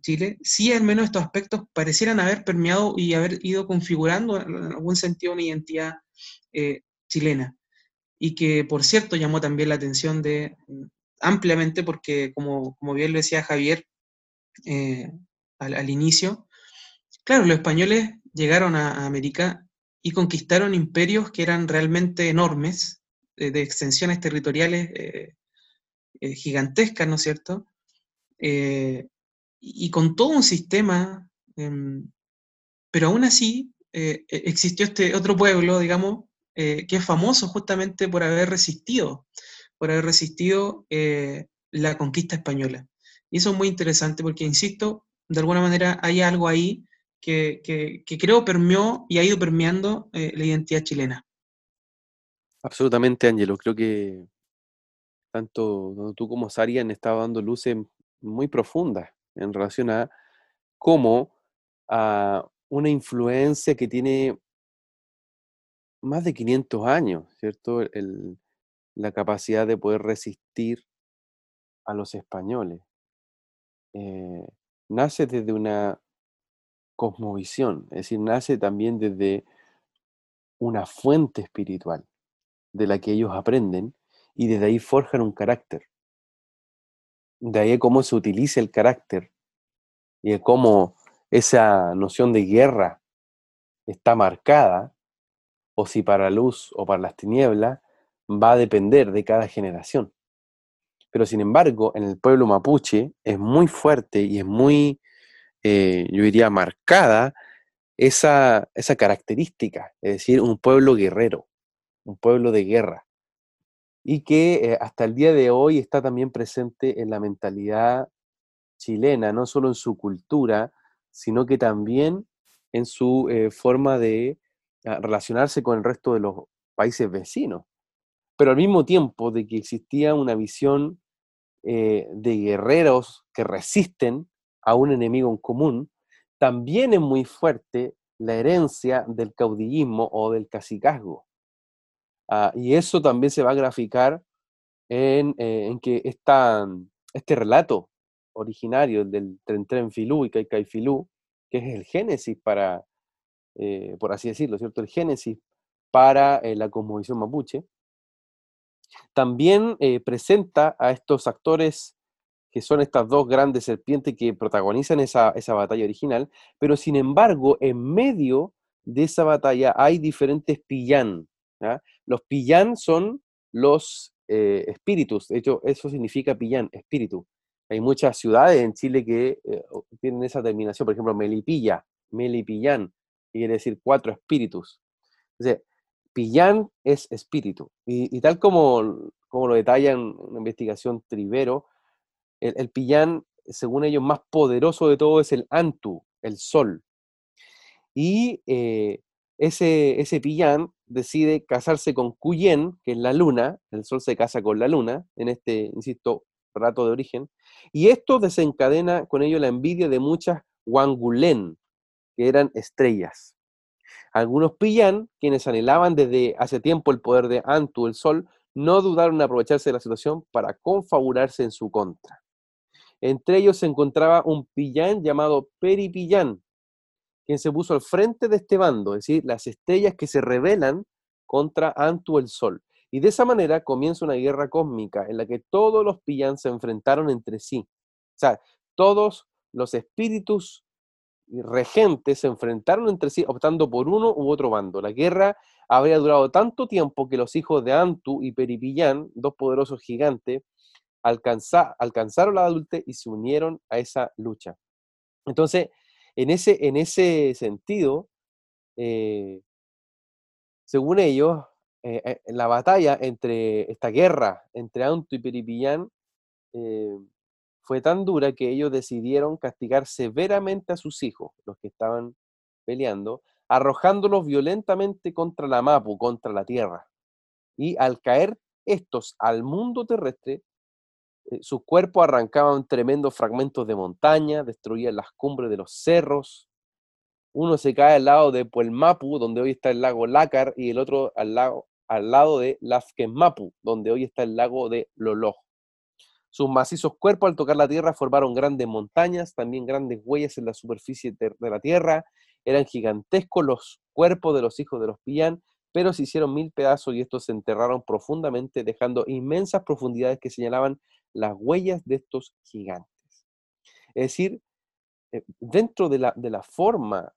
Chile, sí al menos estos aspectos parecieran haber permeado y haber ido configurando en algún sentido una identidad chilena y que, por cierto, llamó también la atención de ampliamente porque, como, como bien lo decía Javier eh, al, inicio, claro, los españoles llegaron a, América y conquistaron imperios que eran realmente enormes, de extensiones territoriales eh, eh, gigantescas, ¿no es cierto? Y con todo un sistema, em, pero aún así e, existió este otro pueblo, digamos, eh, que es famoso justamente por haber resistido, por haber resistido eh, la conquista española. Y eso es muy interesante porque, insisto, de alguna manera hay algo ahí que, creo permeó y ha ido permeando eh, la identidad chilena. Absolutamente, Ángelo. Creo que tanto tú como Sari han estado dando luces muy profundas en relación a cómo a una influencia que tiene más de 500 años, ¿cierto? la capacidad de poder resistir a los españoles. Eh, nace desde una cosmovisión, es decir, nace también desde una fuente espiritual de la que ellos aprenden y desde ahí forjan un carácter. De ahí cómo se utiliza el carácter y cómo esa noción de guerra está marcada o si para la luz o para las tinieblas, va a depender de cada generación. Pero sin embargo, en el pueblo mapuche es muy fuerte y es muy, eh, yo diría, marcada esa, esa característica, es decir, un pueblo guerrero, un pueblo de guerra, y que eh, hasta el día de hoy está también presente en la mentalidad chilena, no solo en su cultura, sino que también en su eh, forma de relacionarse con el resto de los países vecinos. Pero al mismo tiempo de que existía una visión eh, de guerreros que resisten a un enemigo en común, también es muy fuerte la herencia del caudillismo o del cacicazgo. Ah, y eso también se va a graficar en, eh, que este relato originario del Tren Tren Filú y Kai Filú, que es el génesis para eh, por así decirlo, ¿cierto? El génesis para eh, la cosmovisión mapuche. También presenta a estos actores que son estas dos grandes serpientes que protagonizan esa, batalla original, pero sin embargo, en medio de esa batalla hay diferentes pillán. Los pillán son los espíritus, de hecho, eso significa pillán, espíritu. Hay muchas ciudades en Chile que tienen esa terminación, por ejemplo, Melipilla, Melipillán, quiere decir cuatro espíritus. Entonces, Pillán es espíritu. Y, tal como, como lo detalla en una investigación Trivero, el, Pillán según ellos, más poderoso de todo es el Antu, el sol. Y eh, ese, ese Pillán decide casarse con Cuyen, que es la luna, el sol se casa con la luna, en este, insisto, rato de origen, y esto desencadena con ello la envidia de muchas Wangulén, que eran estrellas. Algunos Pillán, quienes anhelaban desde hace tiempo el poder de Antu, el sol, no dudaron en aprovecharse de la situación para confabularse en su contra. Entre ellos se encontraba un Pillán llamado Peripillán, quien se puso al frente de este bando, es decir, las estrellas que se rebelan contra Antu el Sol. Y de esa manera comienza una guerra cósmica en la que todos los Pillán se enfrentaron entre sí. O sea, todos los espíritus regentes se enfrentaron entre sí optando por uno u otro bando. La guerra habría durado tanto tiempo que los hijos de Antu y Peripillán, dos poderosos gigantes, alcanzaron la adultez y se unieron a esa lucha. Entonces, en ese, en ese sentido, eh, según ellos, eh, eh, la batalla entre esta guerra entre Antu y Peripillán fue tan dura que ellos decidieron castigar severamente a sus hijos, los que estaban peleando, arrojándolos violentamente contra la Mapu, contra la tierra. Y al caer estos al mundo terrestre, eh, sus cuerpos arrancaban tremendos fragmentos de montaña, destruían las cumbres de los cerros. Uno se cae al lado de Puelmapu, donde hoy está el lago Lácar, y el otro al lado, al lado de Lafkenmapu, donde hoy está el lago de Loloj. Sus macizos cuerpos al tocar la tierra formaron grandes montañas, también grandes huellas en la superficie de la tierra. Eran gigantescos los cuerpos de los hijos de los Pillán, pero se hicieron mil pedazos y estos se enterraron profundamente, dejando inmensas profundidades que señalaban las huellas de estos gigantes. Es decir, eh, dentro de la, de la forma,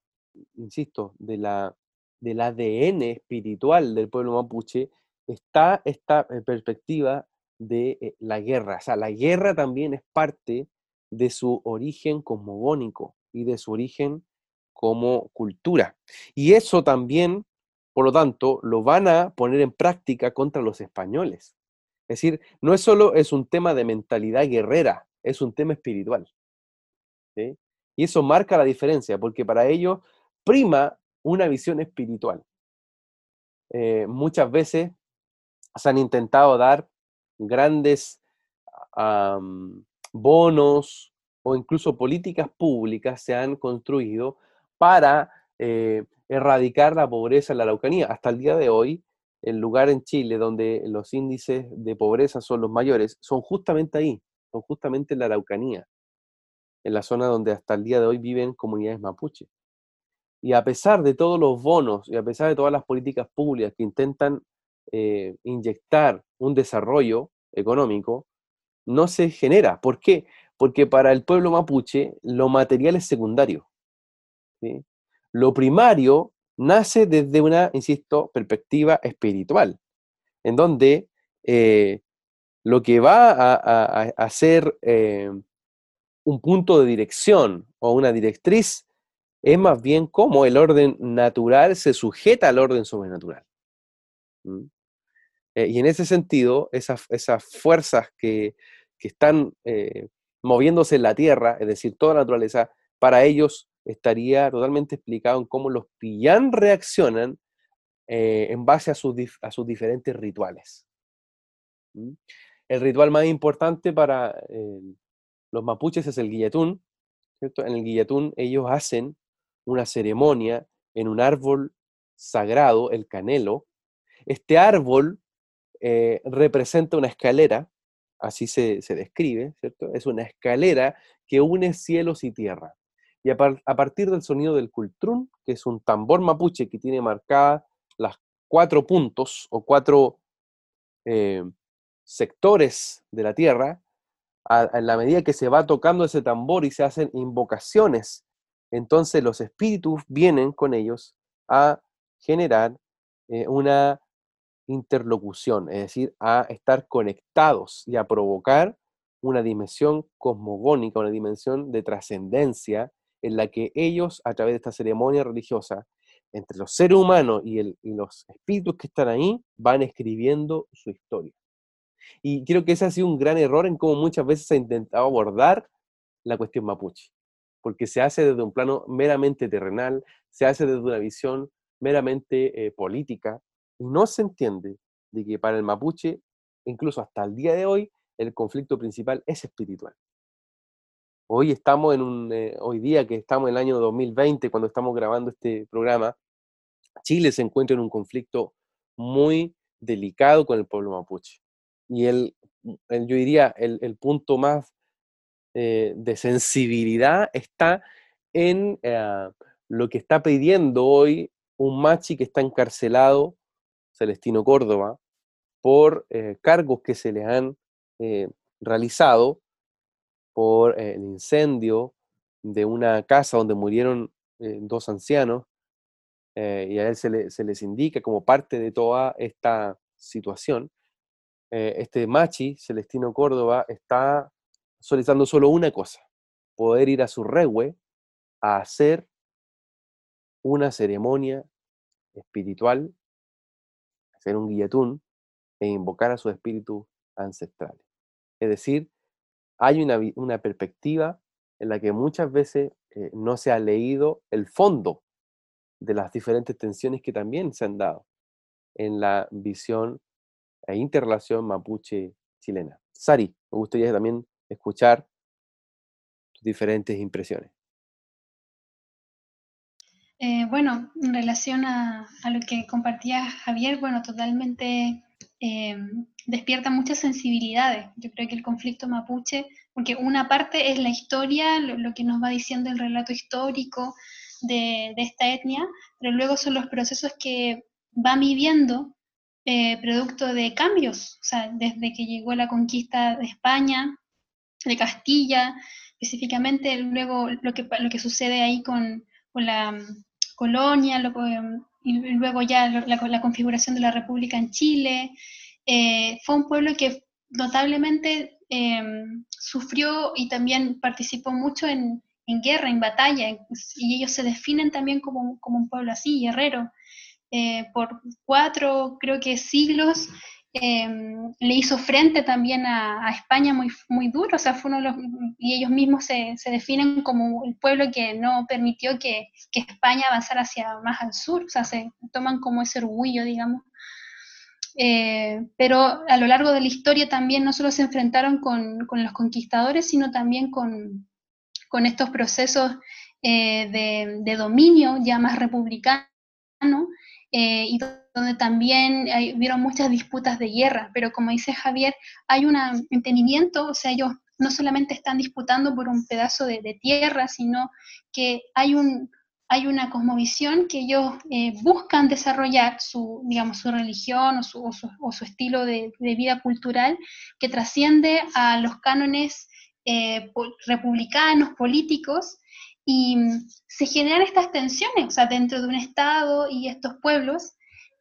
insisto, de la, del ADN espiritual del pueblo mapuche, está esta eh, perspectiva de eh, la guerra. O sea, la guerra también es parte de su origen cosmogónico y de su origen como cultura. Y eso también, por lo tanto, lo van a poner en práctica contra los españoles. Es decir, no es solo es un tema de mentalidad guerrera, es un tema espiritual. Y eso marca la diferencia, porque para ellos prima una visión espiritual. Eh, muchas veces se han intentado dar grandes bonos o incluso políticas públicas se han construido para eh, erradicar la pobreza en la Araucanía. Hasta el día de hoy, el lugar en Chile donde los índices de pobreza son los mayores, son justamente ahí, son justamente en la Araucanía, en la zona donde hasta el día de hoy viven comunidades mapuche. Y a pesar de todos los bonos y a pesar de todas las políticas públicas que intentan eh, inyectar un desarrollo económico, no se genera. ¿Por qué? Porque para el pueblo mapuche lo material es secundario. Lo primario nace desde una, insisto, perspectiva espiritual, en donde eh, lo que va a, ser eh, un punto de dirección o una directriz es más bien cómo el orden natural se sujeta al orden sobrenatural. Eh, y en ese sentido, esas, esas fuerzas que, que están moviéndose en la Tierra, es decir, toda la naturaleza, para ellos estaría totalmente explicado en cómo los pillán reaccionan eh, en base a sus, a sus diferentes rituales. El ritual más importante para eh, los mapuches es el guilletún. En el guilletún ellos hacen una ceremonia en un árbol sagrado, el canelo. Este árbol eh, representa una escalera, así se, se describe. Es una escalera que une cielos y tierra. Y a, partir del sonido del cultrún, que es un tambor mapuche que tiene marcadas las cuatro puntos o cuatro eh, sectores de la tierra, en la medida que se va tocando ese tambor y se hacen invocaciones, entonces los espíritus vienen con ellos a generar eh, una interlocución, es decir, a estar conectados y a provocar una dimensión cosmogónica, una dimensión de trascendencia en la que ellos, a través de esta ceremonia religiosa, entre los seres humanos y, los espíritus que están ahí, van escribiendo su historia. Y creo que ese ha sido un gran error en cómo muchas veces se ha intentado abordar la cuestión mapuche, porque se hace desde un plano meramente terrenal, se hace desde una visión meramente eh, política, y no se entiende de que para el mapuche, incluso hasta el día de hoy, el conflicto principal es espiritual. Hoy estamos en un, eh, hoy día que estamos en el año 2020, cuando estamos grabando este programa, Chile se encuentra en un conflicto muy delicado con el pueblo mapuche. Y el, yo diría, el, punto más eh, de sensibilidad está en eh, lo que está pidiendo hoy un machi que está encarcelado, Celestino Córdoba, por cargos que se le han realizado por el incendio de una casa donde murieron dos ancianos eh, y a él se, les indica como parte de toda esta situación, eh, este Machi, Celestino Córdoba, está solicitando solo una cosa, poder ir a su regue a hacer una ceremonia espiritual, hacer un guillatún e invocar a sus espíritus ancestrales. Es decir, hay una, una perspectiva en la que muchas veces eh, no se ha leído el fondo de las diferentes tensiones que también se han dado en la visión e interrelación mapuche chilena. Sari, me gustaría también escuchar tus diferentes impresiones. Eh, bueno, en relación a, lo que compartía Javier, bueno, totalmente eh, despierta muchas sensibilidades. Yo creo que el conflicto mapuche, porque una parte es la historia, lo que nos va diciendo el relato histórico, de, esta etnia, pero luego son los procesos que va viviendo eh, producto de cambios, o sea, desde que llegó la conquista de España, de Castilla, específicamente, luego lo que, lo sucede ahí con, la mm, colonia, em, y luego ya la, configuración de la República en Chile, eh, fue un pueblo que notablemente em, sufrió y también participó mucho en, en guerra, en batalla, y ellos se definen también como, un pueblo así, guerrero. Eh, por cuatro, creo que siglos, em, le hizo frente también a, España muy, muy duro, o sea, fue uno y ellos mismos se, definen como el pueblo que no permitió que, España avanzara hacia más al sur, o sea, se toman como ese orgullo, digamos. Eh, pero a lo largo de la historia también no solo se enfrentaron con los conquistadores, sino también con, con estos procesos eh, de, dominio ya más republicano, eh, y donde también hay, hubieron muchas disputas de guerra, pero como dice Javier, hay un entendimiento, o sea, ellos no solamente están disputando por un pedazo de, tierra, sino que hay un, hay una cosmovisión que ellos eh, buscan desarrollar su, digamos, su religión o su, estilo de, de, vida cultural que trasciende a los cánones eh, republicanos, políticos, y mm, se generan estas tensiones, o sea, dentro de un Estado y estos pueblos,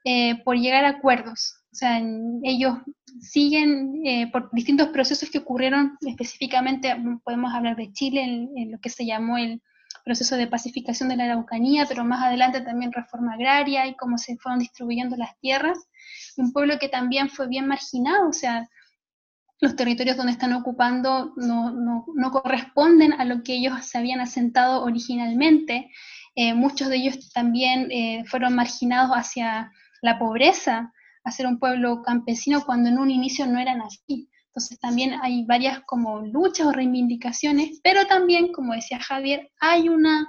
eh, por llegar a acuerdos. O sea, ellos siguen eh, por distintos procesos que ocurrieron específicamente, mm, podemos hablar de Chile, en, lo que se llamó el proceso de pacificación de la Araucanía, pero más adelante también reforma agraria y cómo se fueron distribuyendo las tierras. Un pueblo que también fue bien marginado, o sea, los territorios donde están ocupando no, corresponden a lo que ellos se habían asentado originalmente. Eh, muchos de ellos también eh, fueron marginados hacia la pobreza, a ser un pueblo campesino cuando en un inicio no eran así. Entonces también hay varias como luchas o reivindicaciones, pero también, como decía Javier, hay una...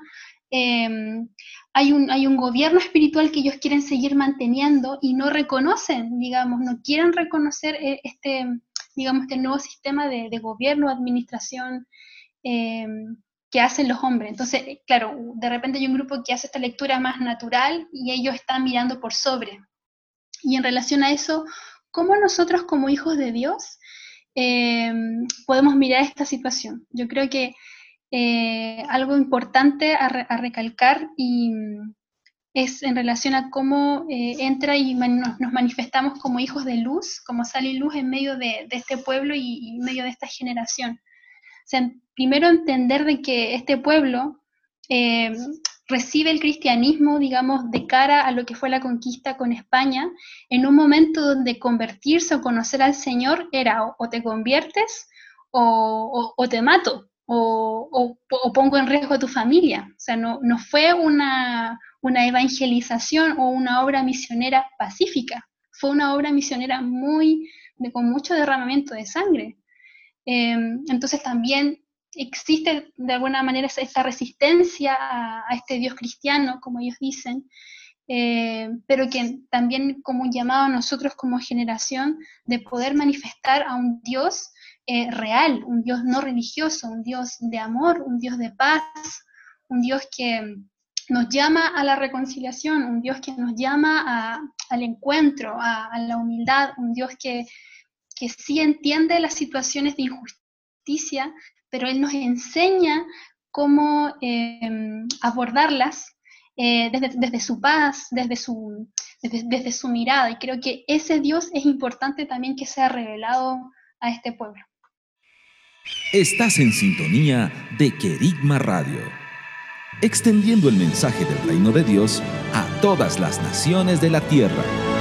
Em, hay un, hay un gobierno espiritual que ellos quieren seguir manteniendo y no reconocen, digamos, no quieren reconocer eh, este, digamos, este nuevo sistema de, gobierno, administración eh, que hacen los hombres. Entonces, claro, de repente hay un grupo que hace esta lectura más natural y ellos están mirando por sobre. Y en relación a eso, ¿cómo nosotros como hijos de Dios eh, podemos mirar esta situación? Yo creo que eh, algo importante a, recalcar y, es en relación a cómo eh, entra y nos, manifestamos como hijos de luz, como sale luz en medio de, este pueblo y, en medio de esta generación. Primero entender de que este pueblo eh, recibe el cristianismo, digamos, de cara a lo que fue la conquista con España, en un momento donde convertirse o conocer al Señor era o, te conviertes o, te mato, o, pongo en riesgo a tu familia. O sea, no, no fue una, una evangelización o una obra misionera pacífica, fue una obra misionera muy, de, con mucho derramamiento de sangre. Em, entonces también existe de alguna manera esta resistencia a, este Dios cristiano, como ellos dicen, eh, pero que también como un llamado a nosotros como generación de poder manifestar a un Dios eh, real, un Dios no religioso, un Dios de amor, un Dios de paz, un Dios que nos llama a la reconciliación, un Dios que nos llama al encuentro, a, la humildad, un Dios que, que sí entiende las situaciones de injusticia, pero Él nos enseña cómo em, abordarlas eh, desde, su paz, desde su, desde, su mirada. Y creo que ese Dios es importante también que sea revelado a este pueblo. Estás en sintonía de Querigma Radio, extendiendo el mensaje del reino de Dios a todas las naciones de la tierra.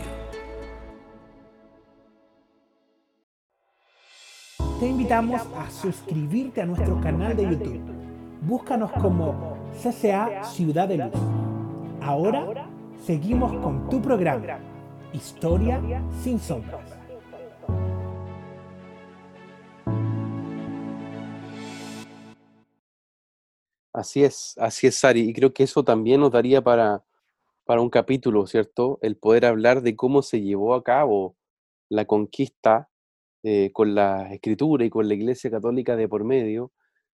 Te invitamos a suscribirte a nuestro canal de YouTube. Búscanos como CCA Ciudad de Luz. Ahora seguimos con tu programa, Historia sin sombras. Así es, así es, Sari. Y creo que eso también nos daría para, para un capítulo, ¿cierto? El poder hablar de cómo se llevó a cabo la conquista eh, con la escritura y con la Iglesia Católica de por medio,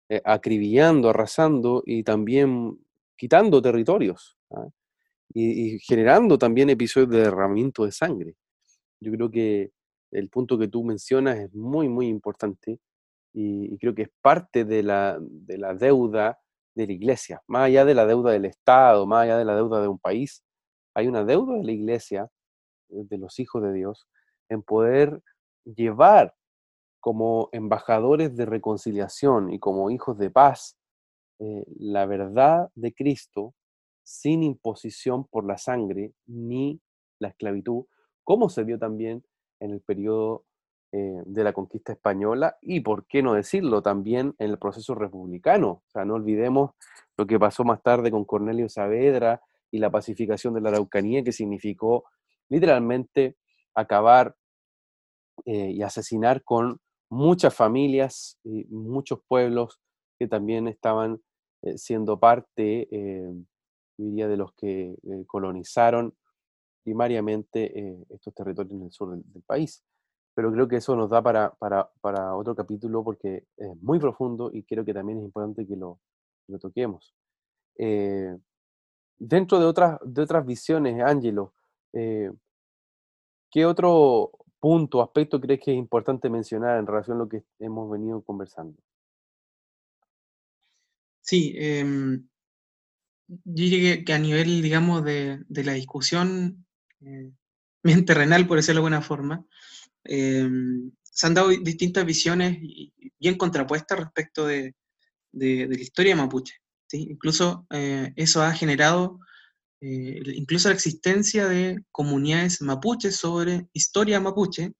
eh, acribillando, arrasando y también quitando territorios ¿ah? y, generando también episodios de derramamiento de sangre. Yo creo que el punto que tú mencionas es muy, muy importante y, creo que es parte de la, de la deuda de la Iglesia, más allá de la deuda del Estado, más allá de la deuda de un país, hay una deuda de la Iglesia, de los hijos de Dios, en poder llevar como embajadores de reconciliación y como hijos de paz eh, la verdad de Cristo sin imposición por la sangre ni la esclavitud, como se vio también en el periodo eh, de la conquista española y, por qué no decirlo, también en el proceso republicano. O sea, no olvidemos lo que pasó más tarde con Cornelio Saavedra y la pacificación de la Araucanía, que significó literalmente acabar eh, y asesinar con muchas familias y muchos pueblos que también estaban eh, siendo parte, eh, diría, de los que colonizaron primariamente estos territorios en el sur del, país. Pero creo que eso nos da para, para, para, otro capítulo porque es muy profundo y creo que también es importante que lo, lo toquemos. dentro de otras, de otras visiones, Ángelo, ¿qué otro punto, aspecto crees que es importante mencionar en relación a lo que hemos venido conversando? Sí, em, yo diría que, a nivel, digamos, de, la discusión eh, bien terrenal, por decirlo de alguna forma, em, se han dado distintas visiones bien contrapuestas respecto de, la historia de Mapuche. Incluso eh, eso ha generado eh, incluso la existencia de comunidades mapuches sobre historia mapuche,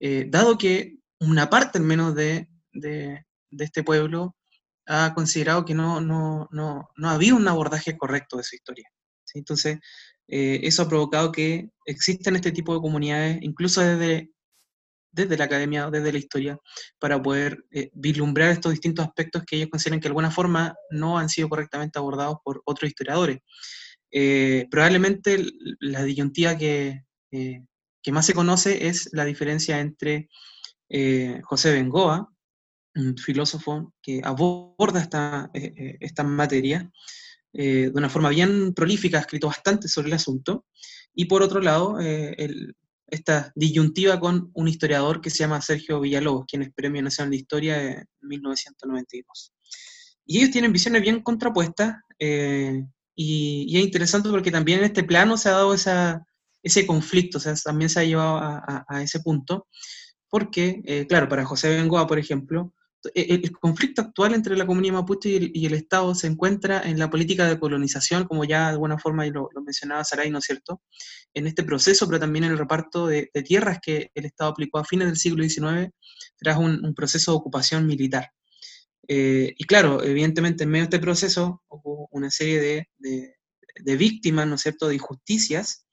eh, dado que una parte al menos de, de, este pueblo ha considerado que no, no, no, no, había un abordaje correcto de su historia. Entonces, eh, eso ha provocado que existan este tipo de comunidades, incluso desde, desde la academia, desde la historia, para poder vislumbrar estos distintos aspectos que ellos consideran que de alguna forma no han sido correctamente abordados por otros historiadores. Eh, probablemente la disyuntiva que, eh, que, más se conoce es la diferencia entre eh, José Bengoa, un filósofo que aborda esta, esta materia de una forma bien prolífica, ha escrito bastante sobre el asunto, y por otro lado, el, esta disyuntiva con un historiador que se llama Sergio Villalobos, quien es Premio Nacional de Historia de 1992. Y ellos tienen visiones bien contrapuestas eh, y, es interesante porque también en este plano se ha dado esa, ese conflicto, o sea, también se ha llevado a, ese punto, porque, eh, claro, para José Bengoa, por ejemplo, e, el, conflicto actual entre la comunidad mapuche y el, Estado se encuentra en la política de colonización, como ya de alguna forma lo, lo mencionaba Saray, ¿no es cierto? En este proceso, pero también en el reparto de, tierras que el Estado aplicó a fines del siglo XIX tras un, proceso de ocupación militar. Eh, y claro, evidentemente en medio de este proceso hubo una serie de, víctimas, ¿no es de injusticias,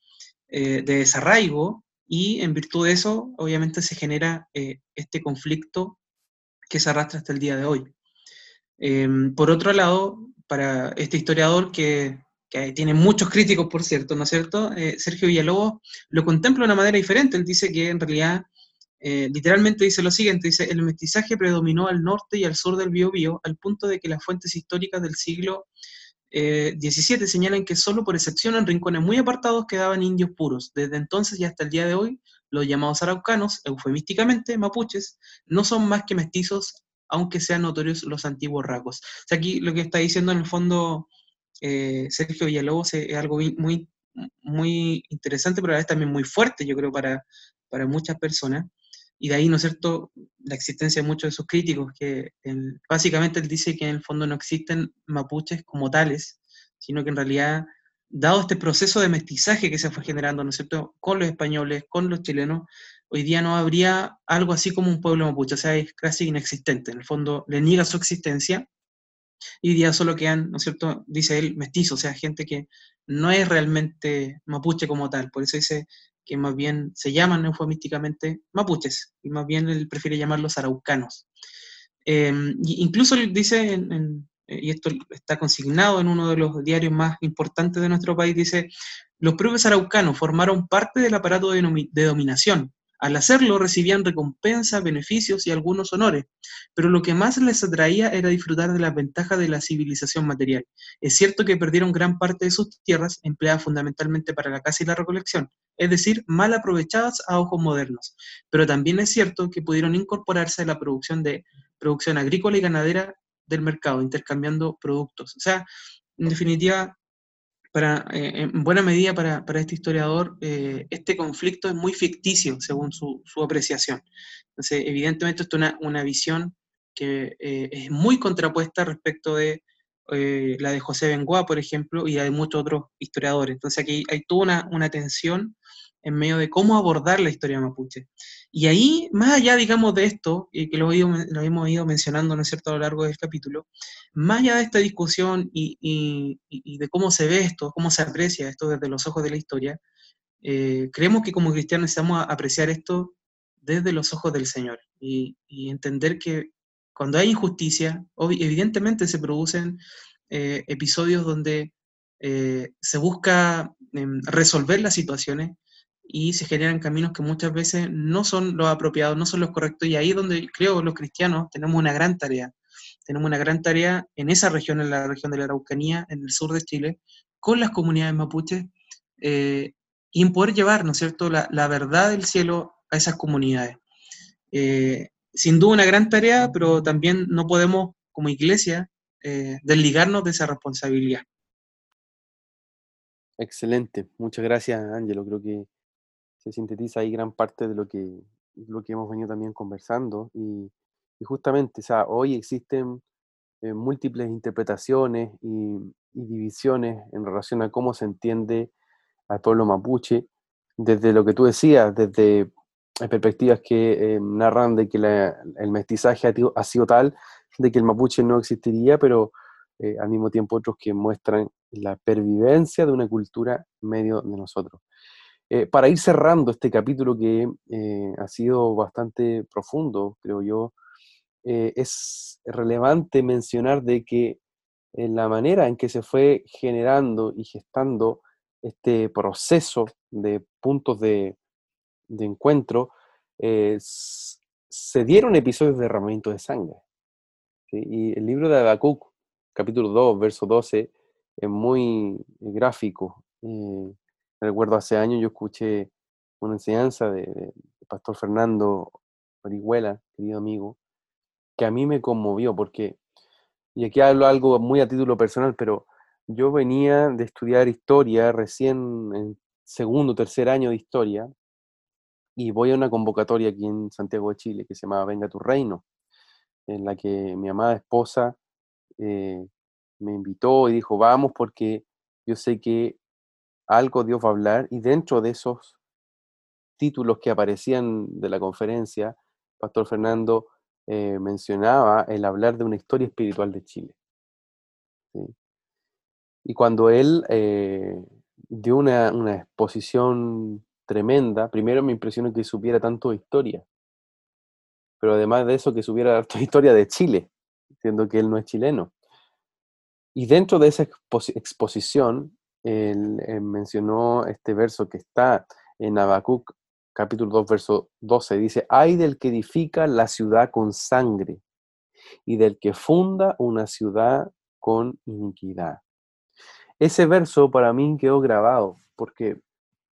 eh, de desarraigo, y en virtud de eso, obviamente se genera eh, este conflicto que se arrastra hasta el día de hoy. Em, por otro lado, para este historiador que, tiene muchos críticos, por cierto, ¿no es cierto? Eh, Sergio Villalobos lo contempla de una manera diferente. Él dice que en realidad, eh, literalmente dice lo siguiente, dice, el mestizaje predominó al norte y al sur del Biobío, al punto de que las fuentes históricas del siglo XVII eh, señalan que solo por excepción en rincones muy apartados quedaban indios puros. Desde entonces y hasta el día de hoy, los llamados araucanos, eufemísticamente mapuches, no son más que mestizos, aunque sean notorios los antiguos rasgos. O sea, aquí lo que está diciendo en el fondo eh, Sergio Villalobos es, algo muy, muy interesante, pero a la vez también muy fuerte, yo creo, para, para muchas personas. Y de ahí, ¿no es cierto?, la existencia de muchos de sus críticos, que básicamente él dice que en el fondo no existen mapuches como tales, sino que en realidad dado este proceso de mestizaje que se fue generando, ¿no es cierto?, con los españoles, con los chilenos, hoy día no habría algo así como un pueblo mapuche, o sea, es casi inexistente, en el fondo le niega su existencia, y hoy día solo quedan, ¿no es cierto?, dice él, mestizos, o sea, gente que no es realmente mapuche como tal, por eso dice que más bien se llaman eufemísticamente mapuches, y más bien él prefiere llamarlos araucanos. Eh, incluso dice y esto está consignado en uno de los diarios más importantes de nuestro país, dice, los propios araucanos formaron parte del aparato de, dominación. Al hacerlo recibían recompensa, beneficios y algunos honores, pero lo que más les atraía era disfrutar de las ventajas de la civilización material. Es cierto que perdieron gran parte de sus tierras, empleadas fundamentalmente para la caza y la recolección, es decir, mal aprovechadas a ojos modernos, pero también es cierto que pudieron incorporarse a la producción de producción agrícola y ganadera del mercado, intercambiando productos. O sea, en definitiva, para, eh, en buena medida para, este historiador, eh, este conflicto es muy ficticio según su, apreciación. Entonces, evidentemente, esto es una, una visión que eh, es muy contrapuesta respecto de la de José Bengoa, por ejemplo, y de muchos otros historiadores. Entonces, aquí hay toda una, una tensión en medio de cómo abordar la historia mapuche. Y ahí, más allá, digamos, de esto, y que lo, hemos ido mencionando, ¿no es cierto?, a lo largo del capítulo, más allá de esta discusión y, de cómo se ve esto, cómo se aprecia esto desde los ojos de la historia, eh, creemos que como cristianos necesitamos apreciar esto desde los ojos del Señor y, entender que cuando hay injusticia, evidentemente se producen eh, episodios donde eh, se busca em, resolver las situaciones, y se generan caminos que muchas veces no son los apropiados, no son los correctos, y ahí es donde creo los cristianos tenemos una gran tarea. Tenemos una gran tarea en esa región, en la región de la Araucanía, en el sur de Chile, con las comunidades mapuches, eh, y en poder llevar, ¿no es cierto?, la, verdad del cielo a esas comunidades. Eh, sin duda una gran tarea, pero también no podemos, como iglesia, eh, desligarnos de esa responsabilidad. Excelente, muchas gracias, Ángelo. Creo que se sintetiza ahí gran parte de lo que, lo que hemos venido también conversando. Y, justamente, o sea, hoy existen eh, múltiples interpretaciones y, divisiones en relación a cómo se entiende al pueblo mapuche, desde lo que tú decías, desde perspectivas que eh, narran de que el mestizaje ha, sido tal de que el mapuche no existiría, pero eh, al mismo tiempo otros que muestran la pervivencia de una cultura medio de nosotros. Eh, para ir cerrando este capítulo que eh, ha sido bastante profundo, creo yo, eh, es relevante mencionar de que en la manera en que se fue generando y gestando este proceso de puntos de, encuentro, se dieron episodios de derramamiento de sangre. Y el libro de Habacuc, capítulo 2, verso 12, es muy gráfico. Recuerdo hace años yo escuché una enseñanza de, Pastor Fernando Orihuela, querido amigo, que a mí me conmovió, porque, y aquí hablo algo muy a título personal, pero yo venía de estudiar historia recién en segundo, tercer año de historia, y voy a una convocatoria aquí en Santiago de Chile que se llama Venga tu Reino, en la que mi amada esposa eh, me invitó y dijo, vamos porque yo sé que algo Dios va a hablar, y dentro de esos títulos que aparecían de la conferencia, Pastor Fernando eh, mencionaba el hablar de una historia espiritual de Chile. Y cuando él eh, dio una, exposición tremenda, primero me impresionó que supiera tanto historia, pero además de eso que supiera tanto historia de Chile, siendo que él no es chileno. Y dentro de esa exposición, él, él, mencionó este verso que está en Habacuc capítulo 2, verso 12, dice, hay del que edifica la ciudad con sangre y del que funda una ciudad con iniquidad. Ese verso para mí quedó grabado porque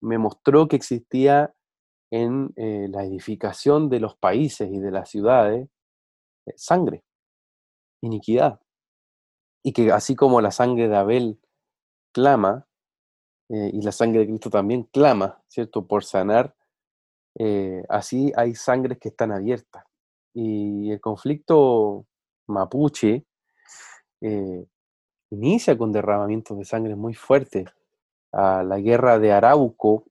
me mostró que existía en eh, la edificación de los países y de las ciudades eh, sangre, iniquidad. Y que así como la sangre de Abel clama, eh, y la sangre de Cristo también clama, ¿cierto? Por sanar eh, así hay sangres que están abiertas. Y el conflicto mapuche eh, inicia con derramamientos de sangre muy fuertes. A la guerra de Arauco,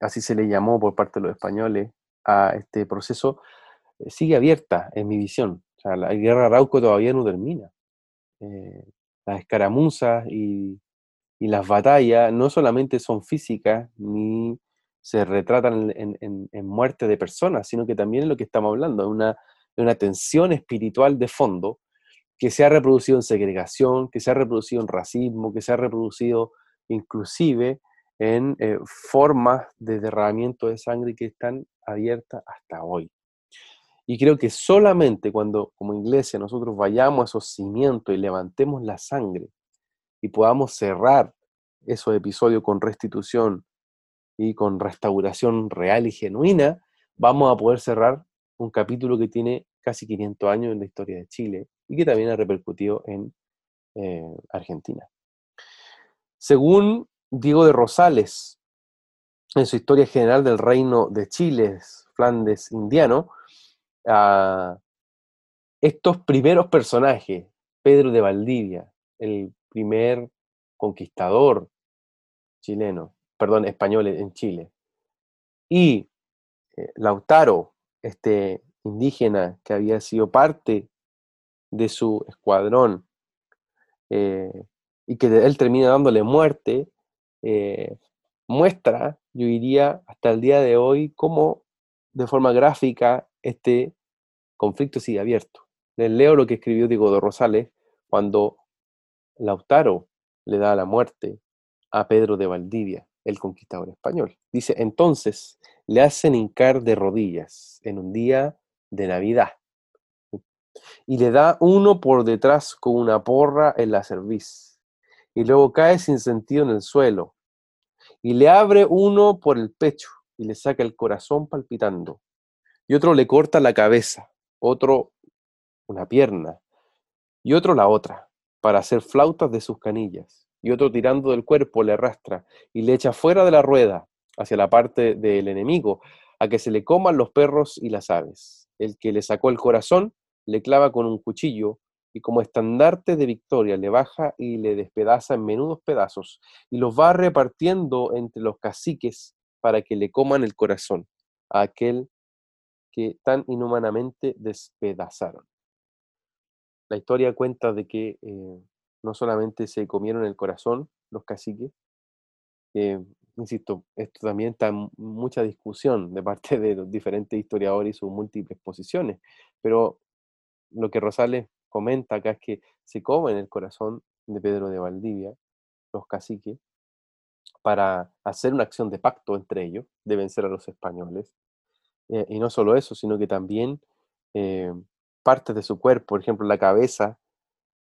así se le llamó por parte de los españoles, a este proceso, sigue abierta en mi visión. la guerra de Arauco todavía no termina. las escaramuzas y, y las batallas no solamente son físicas ni se retratan en, muerte de personas, sino que también es lo que estamos hablando, de una, una tensión espiritual de fondo que se ha reproducido en segregación, que se ha reproducido en racismo, que se ha reproducido inclusive en eh, formas de derramamiento de sangre que están abiertas hasta hoy. Y creo que solamente cuando como iglesia nosotros vayamos a esos cimientos y levantemos la sangre y podamos cerrar esos episodios con restitución, y con restauración real y genuina, vamos a poder cerrar un capítulo que tiene casi 500 años en la historia de Chile y que también ha repercutido en eh, Argentina. Según Diego de Rosales, en su historia general del reino de Chile, Flandes indiano, ah, estos primeros personajes, Pedro de Valdivia, el primer conquistador chileno, perdón, españoles en Chile. Y eh, Lautaro, este indígena que había sido parte de su escuadrón eh, y que él termina dándole muerte, eh, muestra, yo diría, hasta el día de hoy, cómo de forma gráfica este conflicto sigue abierto. Les leo lo que escribió Diego de Rosales cuando Lautaro le da la muerte a Pedro de Valdivia el conquistador español. Dice, entonces le hacen hincar de rodillas en un día de Navidad y le da uno por detrás con una porra en la cerviz. Y luego cae sin sentido en el suelo. Y le abre uno por el pecho y le saca el corazón palpitando. Y otro le corta la cabeza, otro una pierna y otro la otra para hacer flautas de sus canillas y otro tirando del cuerpo le arrastra y le echa fuera de la rueda hacia la parte del enemigo, a que se le coman los perros y las aves. El que le sacó el corazón le clava con un cuchillo y como estandarte de victoria le baja y le despedaza en menudos pedazos y los va repartiendo entre los caciques para que le coman el corazón a aquel que tan inhumanamente despedazaron. La historia cuenta de que eh, no solamente se comieron el corazón los caciques, insisto, esto también está mucha discusión de parte de los diferentes historiadores y sus múltiples posiciones, pero lo que Rosales comenta acá es que se comen el corazón de Pedro de Valdivia, los caciques, para hacer una acción de pacto entre ellos, de vencer a los españoles. Eh, y no solo eso, sino que también eh, partes de su cuerpo, por ejemplo, la cabeza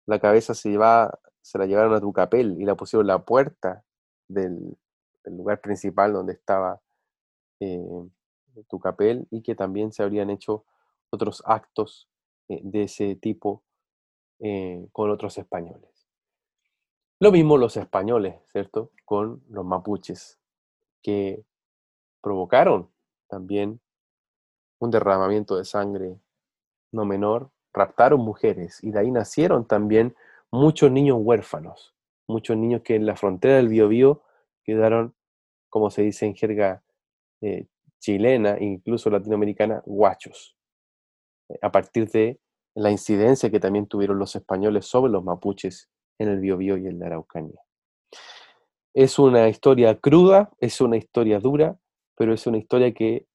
la cabeza se, lleva, se la llevaron a Tucapel y la pusieron en la puerta del, lugar principal donde estaba eh, Tucapel y que también se habrían hecho otros actos eh, de ese tipo eh, con otros españoles. Lo mismo los españoles, ¿cierto? Con los mapuches, que provocaron también un derramamiento de sangre no menor, raptaron mujeres y de ahí nacieron también muchos niños huérfanos, muchos niños que en la frontera del Biobío quedaron, como se dice en jerga eh, chilena e incluso latinoamericana, guachos, eh, a partir de la incidencia que también tuvieron los españoles sobre los mapuches en el Biobío y en la Araucanía. Es una historia cruda, es una historia dura, pero es una historia que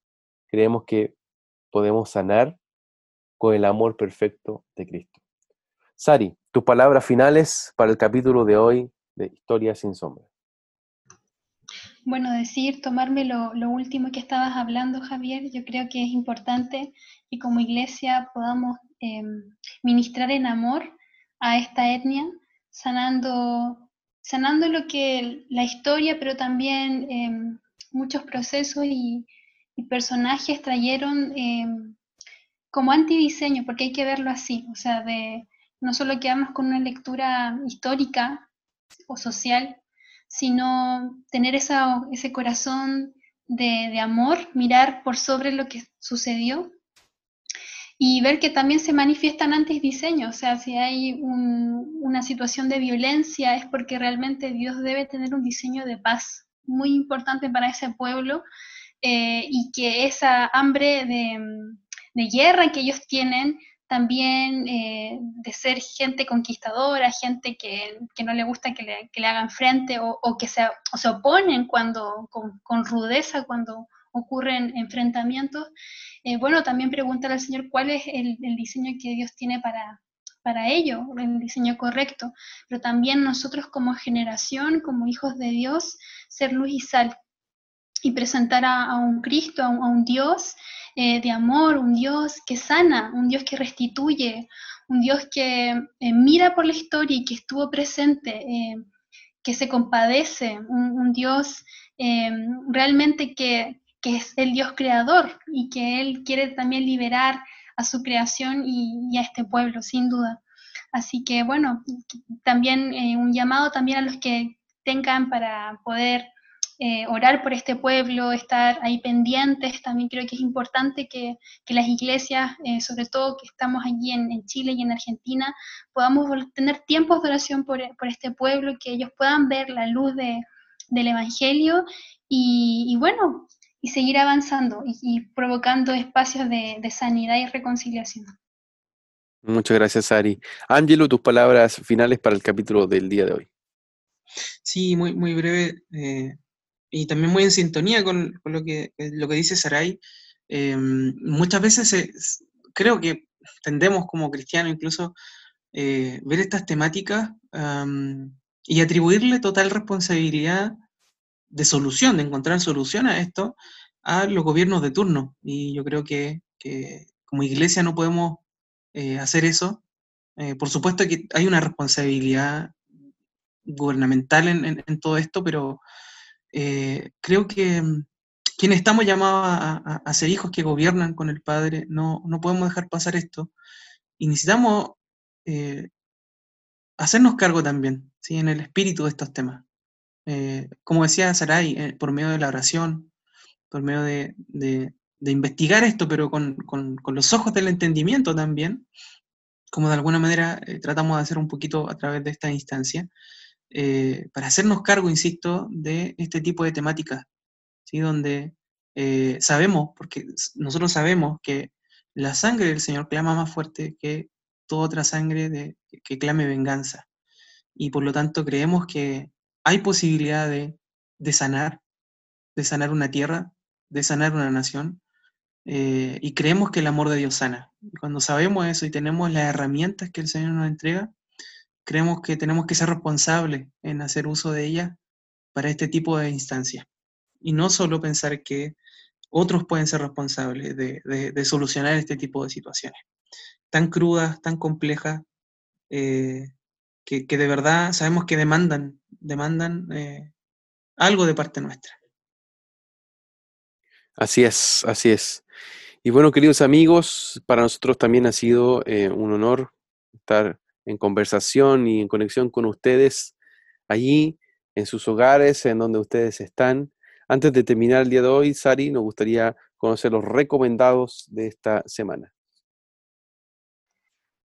creemos que podemos sanar con el amor perfecto de Cristo. Sari, tus palabras finales para el capítulo de hoy de Historia sin sombra. Bueno, decir, tomarme lo, último que estabas hablando, Javier, yo creo que es importante que como iglesia podamos em, ministrar en amor a esta etnia, sanando, sanando lo que la historia, pero también em, muchos procesos y, personajes trajeron em, como antidiseño, porque hay que verlo así, o sea, de no solo quedarnos con una lectura histórica o social, sino tener esa, ese corazón de, de, amor, mirar por sobre lo que sucedió y ver que también se manifiestan antidiseños, o sea, si hay una situación de violencia es porque realmente Dios debe tener un diseño de paz muy importante para ese pueblo eh, y que esa hambre de, guerra que ellos tienen, también eh, de ser gente conquistadora, gente que, no le gusta que le, hagan frente o, que se, se, oponen cuando, con, rudeza cuando ocurren enfrentamientos. Eh, bueno, también preguntar al Señor cuál es el, el diseño que Dios tiene para, para ello, el diseño correcto, pero también nosotros como generación, como hijos de Dios, ser luz y sal y presentar a, un Cristo, a un, Dios eh, de amor, un Dios que sana, un Dios que restituye, un Dios que eh, mira por la historia y que estuvo presente, eh, que se compadece, un, Dios realmente que, es el Dios creador y que Él quiere también liberar a su creación y, a este pueblo, sin duda. Así que bueno, también un llamado también a los que tengan para poder eh, orar por este pueblo, estar ahí pendientes. También creo que es importante que, las iglesias, eh, sobre todo que estamos allí en, Chile y en Argentina, podamos tener tiempos de oración por, este pueblo, que ellos puedan ver la luz del Evangelio y, bueno, y seguir avanzando y, provocando espacios de, sanidad y reconciliación. Muchas gracias, Ari. Ángelo, tus palabras finales para el capítulo del día de hoy. Sí, muy, muy breve. Eh, y también muy en sintonía con, lo, que, eh, lo que dice Saray, eh, muchas veces creo que tendemos como cristianos incluso eh, ver estas temáticas y atribuirle total responsabilidad de solución, de encontrar solución a esto a los gobiernos de turno. Y yo creo que, como iglesia no podemos hacer eso. por supuesto que hay una responsabilidad gubernamental en todo esto, pero eh, creo que mm, quienes estamos llamados a, ser hijos que gobiernan con el Padre, no, no podemos dejar pasar esto. Y necesitamos eh, hacernos cargo también, ¿sí? en el espíritu de estos temas. Eh, como decía Sarai, por medio de la oración, por medio de, investigar esto, pero con, con, los ojos del entendimiento también, como de alguna manera tratamos de hacer un poquito a través de esta instancia, eh, para hacernos cargo, insisto, de este tipo de temáticas, ¿sí? donde eh, sabemos, porque nosotros sabemos que la sangre del Señor clama más fuerte que toda otra sangre de, que clame venganza. Y por lo tanto creemos que hay posibilidad de, sanar, de sanar una tierra, de sanar una nación, eh, y creemos que el amor de Dios sana. Cuando sabemos eso y tenemos las herramientas que el Señor nos entrega, creemos que tenemos que ser responsables en hacer uso de ella para este tipo de instancias. Y no solo pensar que otros pueden ser responsables de, solucionar este tipo de situaciones. Tan crudas, tan complejas, eh, que, de verdad sabemos que demandan, demandan eh, algo de parte nuestra. Así es, así es. Y bueno, queridos amigos, para nosotros también ha sido eh, un honor estar en conversación y en conexión con ustedes allí, en sus hogares, en donde ustedes están. Antes de terminar el día de hoy, Sari, nos gustaría conocer los recomendados de esta semana.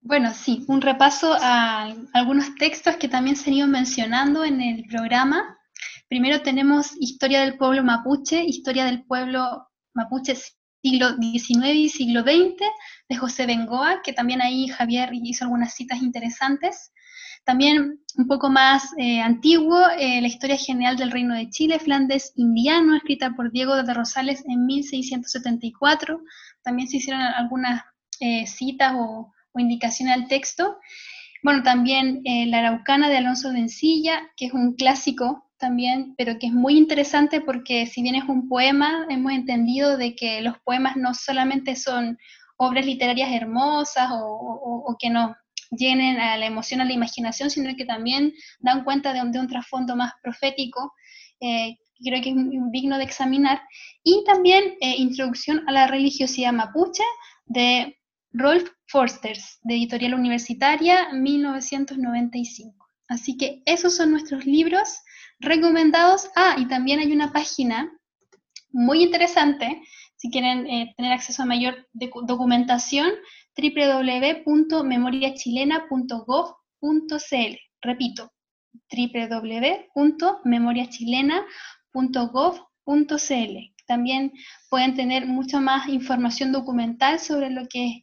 Bueno, sí, un repaso a algunos textos que también se han ido mencionando en el programa. Primero tenemos Historia del pueblo mapuche, Historia del pueblo mapuche siglo XIX y siglo XX, de José Bengoa, que también ahí Javier hizo algunas citas interesantes. También un poco más eh, antiguo, eh, la historia general del Reino de Chile, Flandes Indiano, escrita por Diego de Rosales en 1674. También se hicieron algunas eh, citas o, o indicación al texto. Bueno, también La Araucana de Alonso de Encilla, que es un clásico también, pero que es muy interesante porque si bien es un poema, hemos entendido de que los poemas no solamente son obras literarias hermosas o, que nos llenen a la emoción, a la imaginación, sino que también dan cuenta de un, de un trasfondo más profético, eh, creo que es digno de examinar. Y también eh, Introducción a la religiosidad mapuche de Rolf Forsters, de Editorial Universitaria, 1995. Así que esos son nuestros libros recomendados. Ah, y también hay una página muy interesante, si quieren eh, tener acceso a mayor documentación, www.memoriachilena.gov.cl. Repito, www.memoriachilena.gov.cl. También pueden tener mucha más información documental sobre lo que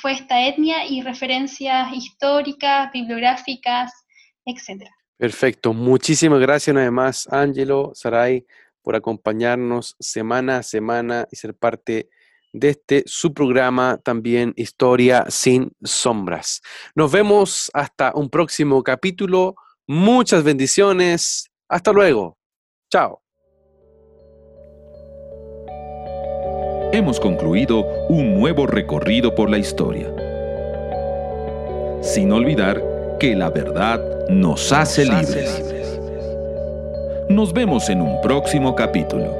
fue esta etnia y referencias históricas, bibliográficas, etc. Perfecto. Muchísimas gracias una vez más, Ángelo, Saray, por acompañarnos semana a semana y ser parte de este su programa también Historia sin sombras. Nos vemos hasta un próximo capítulo. Muchas bendiciones. Hasta luego. Chao. hemos concluido un nuevo recorrido por la historia. Sin olvidar que la verdad nos hace libres. Nos vemos en un próximo capítulo.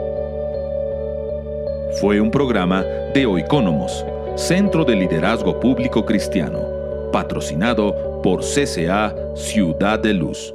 Fue un programa de Oicónomos, Centro de Liderazgo Público Cristiano, patrocinado por CCA Ciudad de Luz.